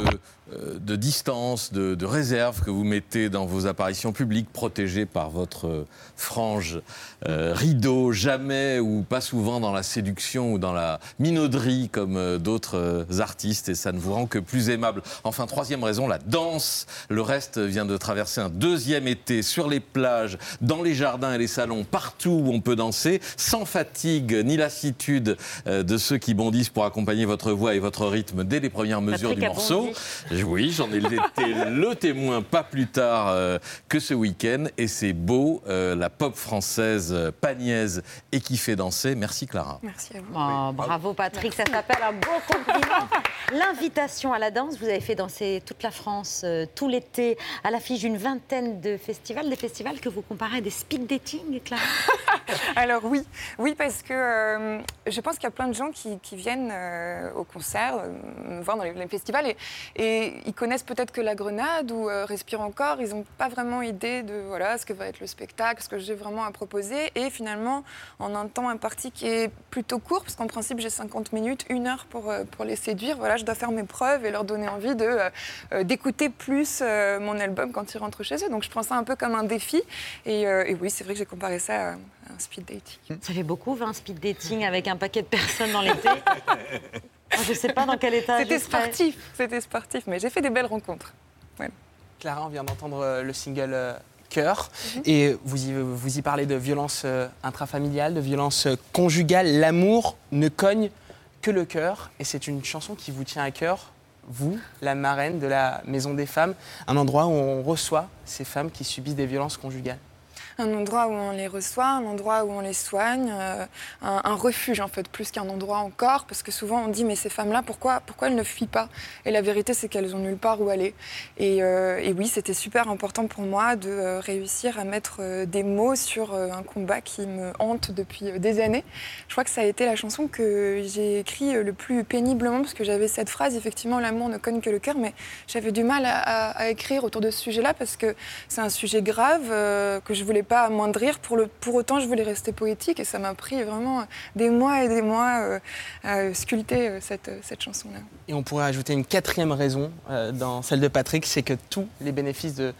de distance, de, de réserve que vous mettez dans vos apparitions publiques, protégées par votre euh, frange euh, rideau, jamais ou pas souvent dans la séduction ou dans la minauderie comme euh, d'autres euh, artistes, et ça ne vous rend que plus aimable. Enfin, troisième raison, la danse. Le reste vient de traverser un deuxième été sur les plages, dans les jardins et les salons, partout où on peut danser, sans fatigue ni lassitude euh, de ceux qui bondissent pour accompagner votre voix et votre rythme dès les premières mesures Patrick du morceau. bondi. Oui, j'en ai été [laughs] le témoin pas plus tard euh, que ce week-end, et c'est beau, euh, la pop française euh, pagnaise et qui fait danser. Merci Clara. Merci à vous. Oh, bravo Patrick, ça s'appelle un beau compliment. [laughs] L'invitation à la danse, vous avez fait danser toute la France euh, tout l'été à l'affiche d'une vingtaine de festivals, des festivals que vous comparez à des speed dating, Clara [laughs] Alors oui, oui parce que euh, je pense qu'il y a plein de gens qui, qui viennent euh, au concert, euh, me voir dans les, les festivals et, et ils connaissent peut-être que la grenade ou euh, Respire encore, ils n'ont pas vraiment idée de voilà, ce que va être le spectacle, ce que j'ai vraiment à proposer et finalement en un temps imparti qui est plutôt court parce qu'en principe j'ai 50 minutes, une heure pour, euh, pour les séduire, voilà, je dois faire mes preuves et leur donner envie de, euh, euh, d'écouter plus euh, mon album quand ils rentrent chez eux. Donc je prends ça un peu comme un défi et, euh, et oui, c'est vrai que j'ai comparé ça à un speed dating. Ça fait beaucoup, 20 speed dating avec un paquet de personnes dans l'été. [laughs] Moi, Je ne sais pas dans quel état C'était sportif, c'était sportif, mais j'ai fait des belles rencontres. Voilà. Clara, on vient d'entendre euh, le single euh, Cœur. Mhm. Et vous y, vous y parlez de violence euh, intrafamiliale, de violence euh, conjugale. L'amour ne cogne que le cœur. Et c'est une chanson qui vous tient à cœur, vous, la marraine de la Maison des Femmes, un endroit où on reçoit ces femmes qui subissent des violences conjugales. Un endroit où on les reçoit, un endroit où on les soigne, euh, un, refuge en fait, plus qu'un endroit encore, parce que souvent on dit mais ces femmes-là, pourquoi, pourquoi elles ne fuient pas? Et la vérité c'est qu'elles ont nulle part où aller. Et, euh, oui, c'était super important pour moi de euh, réussir à mettre des mots sur un combat qui me hante depuis des années. Je crois que ça a été la chanson que j'ai écrite le plus péniblement, parce que j'avais cette phrase, effectivement l'amour ne cogne que le cœur, mais j'avais du mal à, écrire autour de ce sujet-là, parce que c'est un sujet grave que je voulais pas amoindrir. Pour, le, pour autant, je voulais rester poétique et ça m'a pris vraiment des mois et des mois euh, à sculpter euh, cette, cette chanson-là. Et on pourrait ajouter une quatrième raison euh, dans celle de Patrick, c'est que tous les bénéfices de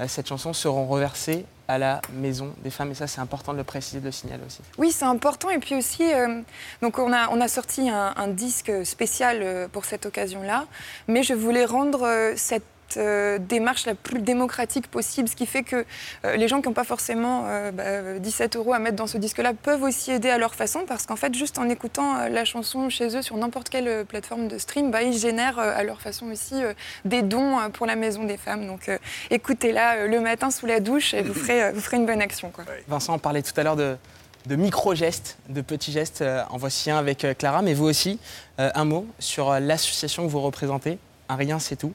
euh, cette chanson seront reversés à la Maison des Femmes. Et ça, c'est important de le préciser, de le signaler aussi. Oui, c'est important. Et puis aussi, euh, donc on a, on a sorti un, un disque spécial euh, pour cette occasion-là. Mais je voulais rendre euh, cette euh, démarche la plus démocratique possible, ce qui fait que euh, les gens qui n'ont pas forcément euh, bah, 17 euros à mettre dans ce disque-là peuvent aussi aider à leur façon, parce qu'en fait, juste en écoutant la chanson chez eux sur n'importe quelle plateforme de stream, bah, ils génèrent à leur façon aussi des dons pour la Maison des Femmes. Donc écoutez-la le matin sous la douche et vous ferez, une bonne action. Vincent, on parlait tout à l'heure de, de micro-gestes, de petits gestes. En voici un avec Clara, mais vous aussi, un mot sur l'association que vous représentez. Un rien, c'est tout.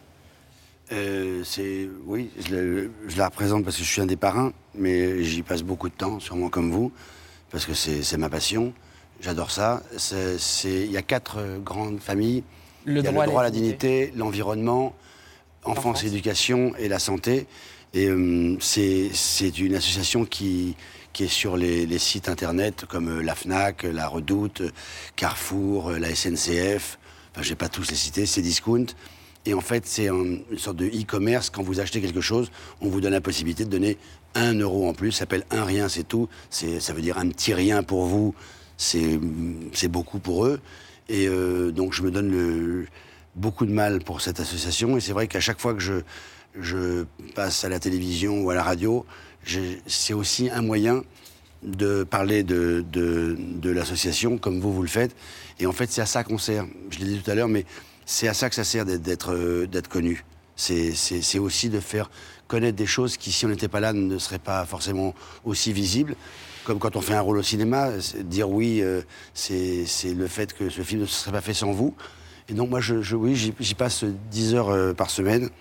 Euh, c'est oui, je, le- je la représente parce que je suis un des parrains, mais j'y passe beaucoup de temps, sûrement comme vous, parce que c'est ma passion. J'adore ça. Il y a quatre euh, grandes familles. Le droit le droit à la dignité. l'environnement, enfance, éducation et la santé. Et euh, c'est une association qui, qui est sur les, les sites internet comme euh, la FNAC, la Redoute, Carrefour, la SNCF. Enfin, je vais pas tous les citer, c'est Discount. Et en fait, c'est un- une sorte de e-commerce. Quand vous achetez quelque chose, on vous donne la possibilité de donner un euro en plus. Ça s'appelle un rien, c'est tout. Ça veut dire un petit rien pour vous. C'est beaucoup pour eux. Et euh, donc, je me donne beaucoup de mal pour cette association. Et c'est vrai qu'à chaque fois que je, passe à la télévision ou à la radio, c'est aussi un moyen de parler de, de, de l'association comme vous, vous le faites. Et en fait, c'est à ça qu'on sert. Je l'ai dit tout à l'heure, mais c'est à ça que ça sert d'être- euh, connu. C'est aussi de faire connaître des choses qui, si on n'était pas là, ne seraient pas forcément aussi visibles. Comme quand on fait un rôle au cinéma, dire oui, euh, c'est le fait que ce film ne se serait pas fait sans vous. Et donc moi, oui, j'y passe 10 heures euh, par semaine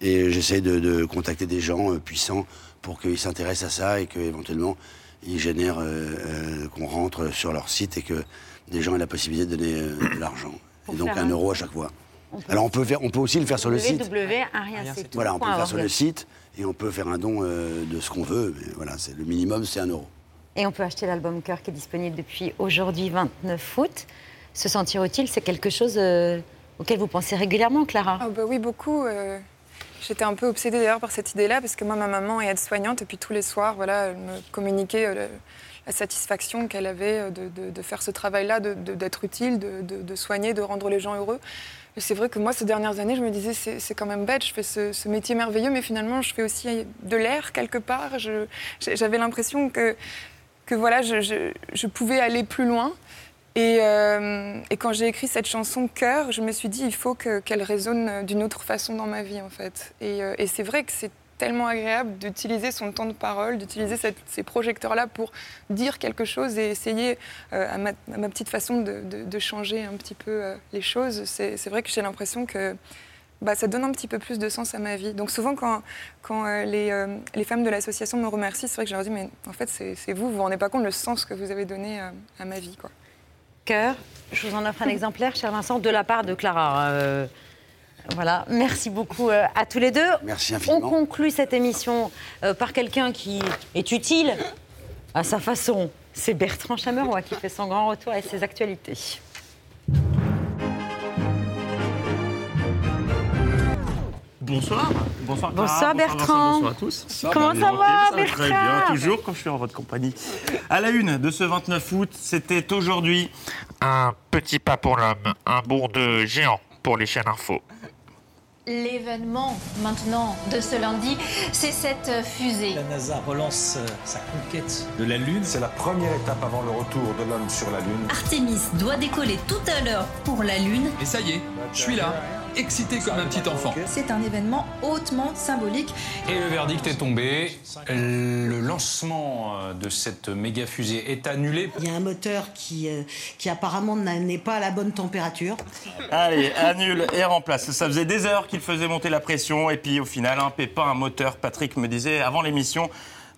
et j'essaie de, contacter des gens puissants pour qu'ils s'intéressent à ça et qu'éventuellement ils génèrent, qu'on rentre sur leur site et que des gens aient la possibilité de donner de l'argent. Et donc un un- euro à chaque fois. On peut- Alors on peut, faire, on peut aussi le faire sur le site. Voilà, on peut le faire sur le site et on peut faire un don euh, de ce qu'on veut. Mais voilà, c'est le minimum, c'est un euro. Et on peut acheter l'album Cœur qui est disponible depuis aujourd'hui 29 août. Se sentir utile, c'est quelque chose euh, auquel vous pensez régulièrement, Clara? Ah bah oui, beaucoup. euh, J'étais un peu obsédée d'ailleurs par cette idée-là, parce que moi, ma maman est aide-soignante, et puis tous les soirs, voilà, elle me communiquait euh, la satisfaction qu'elle avait euh, de, faire ce travail-là, d'être utile, de, soigner, de rendre les gens heureux. C'est vrai que moi, ces dernières années, je me disais, c'est quand même bête, je fais ce, métier merveilleux, mais finalement, je fais aussi de l'air quelque part. J'avais l'impression que, que voilà, je, je- pouvais aller plus loin. Et, euh, et quand j'ai écrit cette chanson Cœur, je me suis dit il faut que- qu'elle résonne d'une autre façon dans ma vie en fait. Et, euh, et c'est vrai que c'est tellement agréable d'utiliser son temps de parole, d'utiliser ces projecteurs-là pour dire quelque chose et essayer euh, à, ma, à ma petite façon de, de- de changer un petit peu euh, les choses. C'est vrai que j'ai l'impression que bah, ça donne un petit peu plus de sens à ma vie. Donc souvent quand, quand euh, les, euh, les femmes de l'association me remercient, c'est vrai que je leur dis mais en fait c'est c'est vous, vous vous rendez pas compte le sens que vous avez donné euh, à ma vie. Quoi. Cœur, je vous en offre un [laughs] exemplaire, cher Vincent, de la part de Clara. Voilà, merci beaucoup euh, à tous les deux. Merci On infiniment. conclut cette émission euh, par quelqu'un qui est utile à sa façon. C'est Bertrand Chameroy qui fait son grand retour et ses actualités. Bonsoir. Bonsoir, Clara. Bonsoir, Bertrand. Vincent, Bonsoir à tous. Comment ça va, Très bien, Bertrand toujours quand je suis en votre compagnie. À la une de ce 29 août, c'était aujourd'hui un petit pas pour l'homme, un bond de géant pour les chaînes info. L'événement maintenant de ce lundi, c'est cette fusée. La NASA relance euh, sa conquête de la Lune. C'est la première étape avant le retour de l'homme sur la Lune. Artemis doit décoller tout à l'heure pour la Lune. Et ça y est, je suis là, excité comme un petit enfant. C'est un événement hautement symbolique. Et le verdict est tombé. Le lancement euh, de cette méga fusée est annulé. Il y a un moteur qui, euh, qui apparemment n'est pas à la bonne température. Allez, annule et remplace. Ça faisait des heures qu'il faisait monter la pression et puis au final, un pépin, un moteur. Patrick me disait avant l'émission,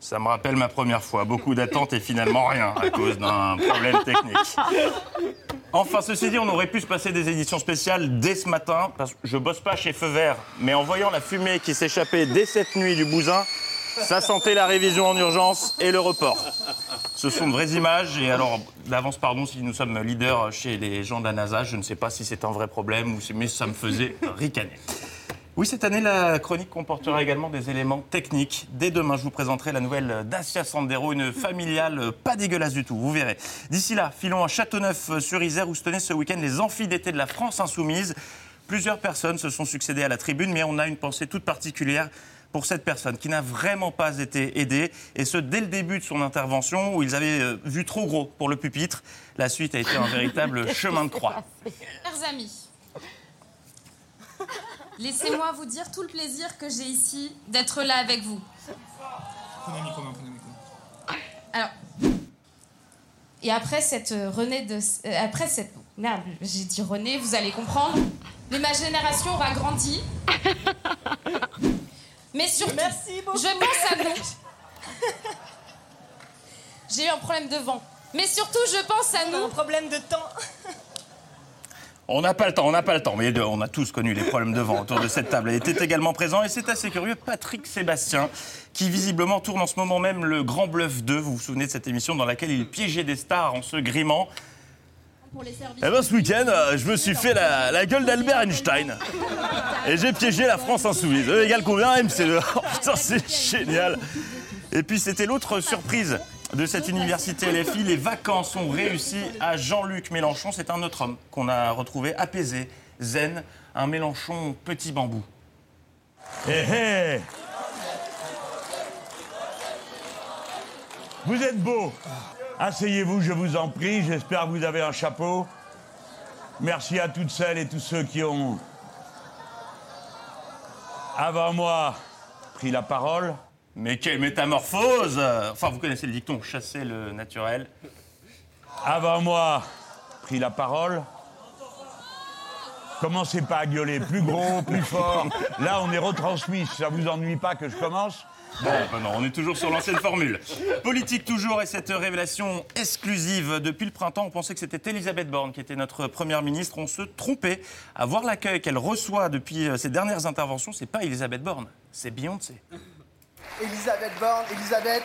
ça me rappelle ma première fois. Beaucoup d'attentes et finalement rien à cause d'un problème technique. Enfin, ceci dit, on aurait pu se passer des éditions spéciales dès ce matin, parce que je bosse pas chez Feu Vert, mais en voyant la fumée qui s'échappait dès cette nuit du bousin, ça sentait la révision en urgence et le report. Ce sont de vraies images, et alors, d'avance, pardon si nous sommes leaders chez les gens de la NASA, je ne sais pas si c'est un vrai problème, mais ça me faisait ricaner. Oui, cette année, la chronique comportera également des éléments techniques. Dès demain, je vous présenterai la nouvelle Dacia Sandero, une familiale pas dégueulasse du tout, vous verrez. D'ici là, filons à Châteauneuf-sur-Isère où se tenaient ce week-end les amphis d'été de la France Insoumise. Plusieurs personnes se sont succédées à la tribune, mais on a une pensée toute particulière pour cette personne qui n'a vraiment pas été aidée, et ce dès le début de son intervention où ils avaient euh, vu trop gros pour le pupitre. La suite a été un véritable [laughs] chemin de croix. Chers amis, laissez-moi vous dire tout le plaisir que j'ai ici d'être là avec vous. Alors, et après cette euh, René de, euh, après cette merde, j'ai dit René, vous allez comprendre. Mais ma génération aura grandi. Mais surtout, je pense à nous. J'ai eu un problème de vent. Mais surtout, je pense à nous. Un problème de temps. On n'a pas le temps, on n'a pas le temps, mais on a tous connu les problèmes de vent autour de cette table. Elle était également présent, et c'est assez curieux, Patrick Sébastien, qui visiblement tourne en ce moment même le Grand Bluff 2. Vous vous souvenez de cette émission dans laquelle il piégeait des stars en se grimant Eh ben, ce week-end, euh, je me suis fait la, la gueule d'Albert Einstein. Et j'ai piégé la France insoumise. E égale combien MC2 [laughs] Oh, Putain, c'est génial. Et puis, c'était l'autre surprise de cette université LFI. Les vacances ont réussi à Jean-Luc Mélenchon. C'est un autre homme qu'on a retrouvé apaisé, zen, un Mélenchon petit bambou. Eh eh Vous êtes beau. Asseyez-vous, je vous en prie. J'espère que vous avez un chapeau. Merci à toutes celles et tous ceux qui ont, avant moi, pris la parole. Mais quelle métamorphose Enfin, vous connaissez le dicton, chasser le naturel. Avant moi, pris la parole. Commencez pas à gueuler plus gros, plus fort. Là, on est retransmis. Ça vous ennuie pas que je commence? Bon, ben non, on est toujours sur l'ancienne formule. Politique toujours, et cette révélation exclusive. Depuis le printemps, on pensait que c'était Elisabeth Borne qui était notre première ministre. On se trompait. À voir l'accueil qu'elle reçoit depuis euh, ses dernières interventions, c'est pas Elisabeth Borne, c'est Beyoncé. Elisabeth Borne, Elisabeth,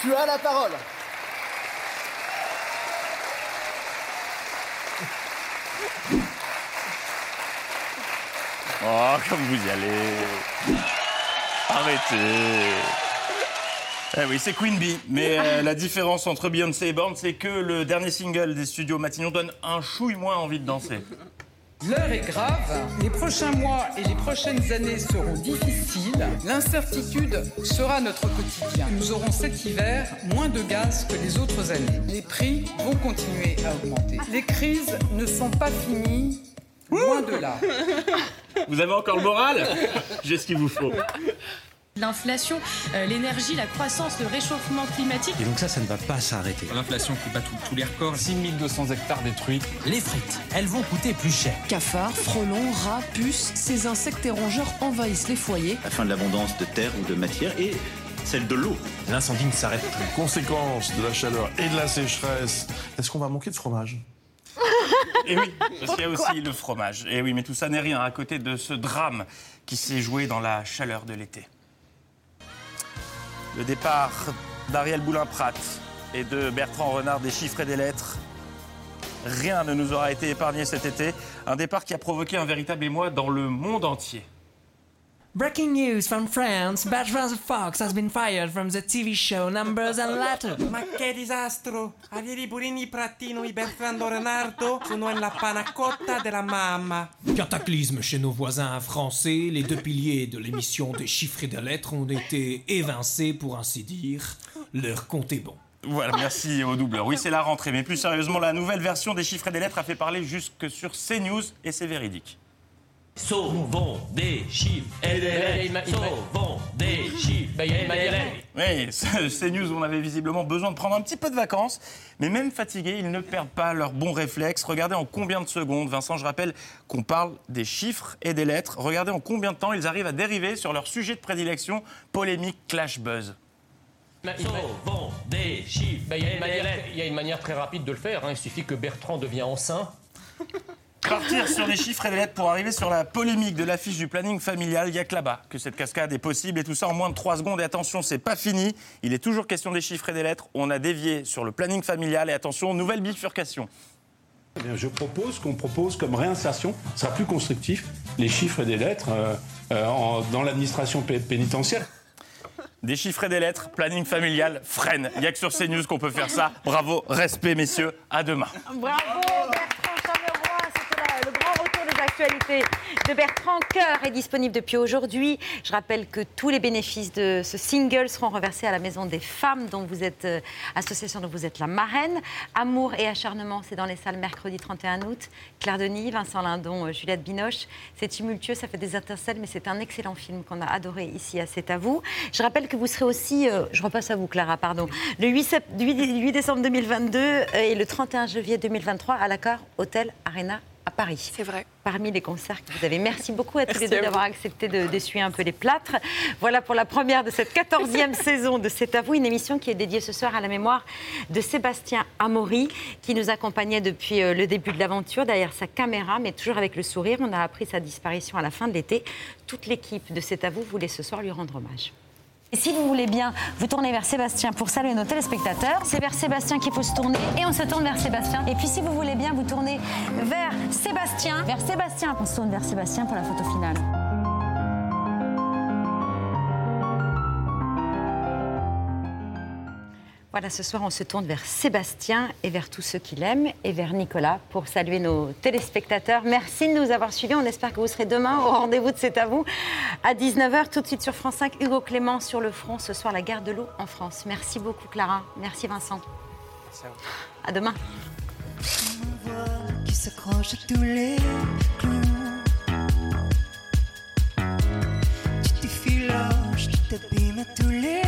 tu as la parole. [laughs] Oh, comme vous y allez. Arrêtez. Eh oui, c'est Queen Bee. Mais euh, [laughs] la différence entre Beyoncé et Borne, c'est que le dernier single des studios Matignon donne un chouille moins envie de danser. L'heure est grave, les prochains mois et les prochaines années seront difficiles, l'incertitude sera notre quotidien. Nous aurons cet hiver moins de gaz que les autres années. Les prix vont continuer à augmenter. Les crises ne sont pas finies, loin de là. Vous avez encore le moral? J'ai ce qu'il vous faut. L'inflation, euh, l'énergie, la croissance, le réchauffement climatique. Et donc ça, ça ne va pas s'arrêter. L'inflation qui bat tout- tous les records. 6200 hectares détruits. Les frites, elles vont coûter plus cher. Cafards, frelons, rats, puces, ces insectes et rongeurs envahissent les foyers. La fin de l'abondance de terre ou de matière et celle de l'eau. L'incendie ne s'arrête plus. Conséquence de la chaleur et de la sécheresse, est-ce qu'on va manquer de fromage? Et oui, parce qu'il y a aussi le fromage. Et oui, mais tout ça n'est rien à côté de ce drame qui s'est joué dans la chaleur de l'été. Le départ d'Ariel Boulin-Prat et de Bertrand Renard des chiffres et des lettres. Rien ne nous aura été épargné cet été. Un départ qui a provoqué un véritable émoi dans le monde entier. Breaking news from France. Bertrand Fox has been fired from the TV show Numbers and Letters. Ma che disastro! Arieli Burini Pratino e Bertrando Renardo sono nella panna cotta della mamma. Cataclysme chez nos voisins français. Les deux piliers de l'émission des chiffres et des lettres ont été évincés, pour ainsi dire. Leur compte est bon. Voilà, merci au doubleur. Oui, c'est la rentrée. Mais plus sérieusement, la nouvelle version des chiffres et des lettres a fait parler jusque sur CNews et c'est véridique. Sauvons des chiffres et des lettres. Sauvons des chiffres et des lettres. Oui, ces news, on avait visiblement besoin de prendre un petit peu de vacances, mais même fatigués, ils ne perdent pas leurs bons réflexes. Regardez en combien de secondes, Vincent, je rappelle qu'on parle des chiffres et des lettres. Regardez en combien de temps ils arrivent à dériver sur leur sujet de prédilection, polémique, clash, buzz. Sauvons des chiffres Ben, Il y, a une manière- il y a une manière très rapide de le faire. hein. Il suffit que Bertrand devienne enceint. Partir sur les chiffres et les lettres pour arriver sur la polémique de l'affiche du planning familial, il n'y a que là-bas que cette cascade est possible et tout ça en moins de 3 secondes. Et attention, c'est pas fini. Il est toujours question des chiffres et des lettres. On a dévié sur le planning familial et attention, nouvelle bifurcation. Eh bien, je propose qu'on propose comme réinsertion, ce sera plus constructif, les chiffres et des lettres euh, euh, en- dans l'administration pé- pénitentiaire. Des chiffres et des lettres, planning familial, freine. Il n'y a que sur CNews qu'on peut faire ça. Bravo, respect, messieurs. À demain. Bravo Bertrand Chameroy, c'était là, le grand retour des l'actualité de Bertrand Coeur est disponible depuis aujourd'hui. Je rappelle que tous les bénéfices de ce single seront reversés à la Maison des Femmes, dont vous êtes euh, association dont vous êtes la marraine. Amour et acharnement, c'est dans les salles mercredi 31 août. Claire Denis, Vincent Lindon, euh, Juliette Binoche. C'est tumultueux, ça fait des intercelles, mais c'est un excellent film qu'on a adoré ici à C'est à vous. Je rappelle que vous serez aussi, euh, je repasse à vous Clara, pardon, le 8, sept- 8 8 décembre 2022 et le 31 janvier 2023 à l'accord Hôtel Arena à Paris. C'est vrai. Parmi les concerts que vous avez. Merci beaucoup à tous Merci les deux d'avoir accepté de- d'essuyer un peu les plâtres. Voilà pour la première de cette 14e [laughs] saison de C'est à vous, une émission qui est dédiée ce soir à la mémoire de Sébastien Amaury, qui nous accompagnait depuis euh, le début de l'aventure derrière sa caméra, mais toujours avec le sourire. On a appris sa disparition à la fin de l'été. Toute l'équipe de C'est à vous voulait ce soir lui rendre hommage. Et si vous voulez bien vous tourner vers Sébastien pour saluer nos téléspectateurs, c'est vers Sébastien qu'il faut se tourner et on se tourne vers Sébastien. Et puis si vous voulez bien vous tourner vers Sébastien, vers Sébastien, on se tourne vers Sébastien pour la photo finale. Voilà, ce soir, on se tourne vers Sébastien et vers tous ceux qui l'aiment et vers Nicolas pour saluer nos téléspectateurs. Merci de nous avoir suivis. On espère que vous serez demain au rendez-vous de C'est à vous à 19h. Tout de suite sur France 5, Hugo Clément sur le front. Ce soir, la guerre de l'eau en France. Merci beaucoup, Clara. Merci, Vincent. Merci à, vous. à demain. Qui s'accroche tous les clous. Tu tous les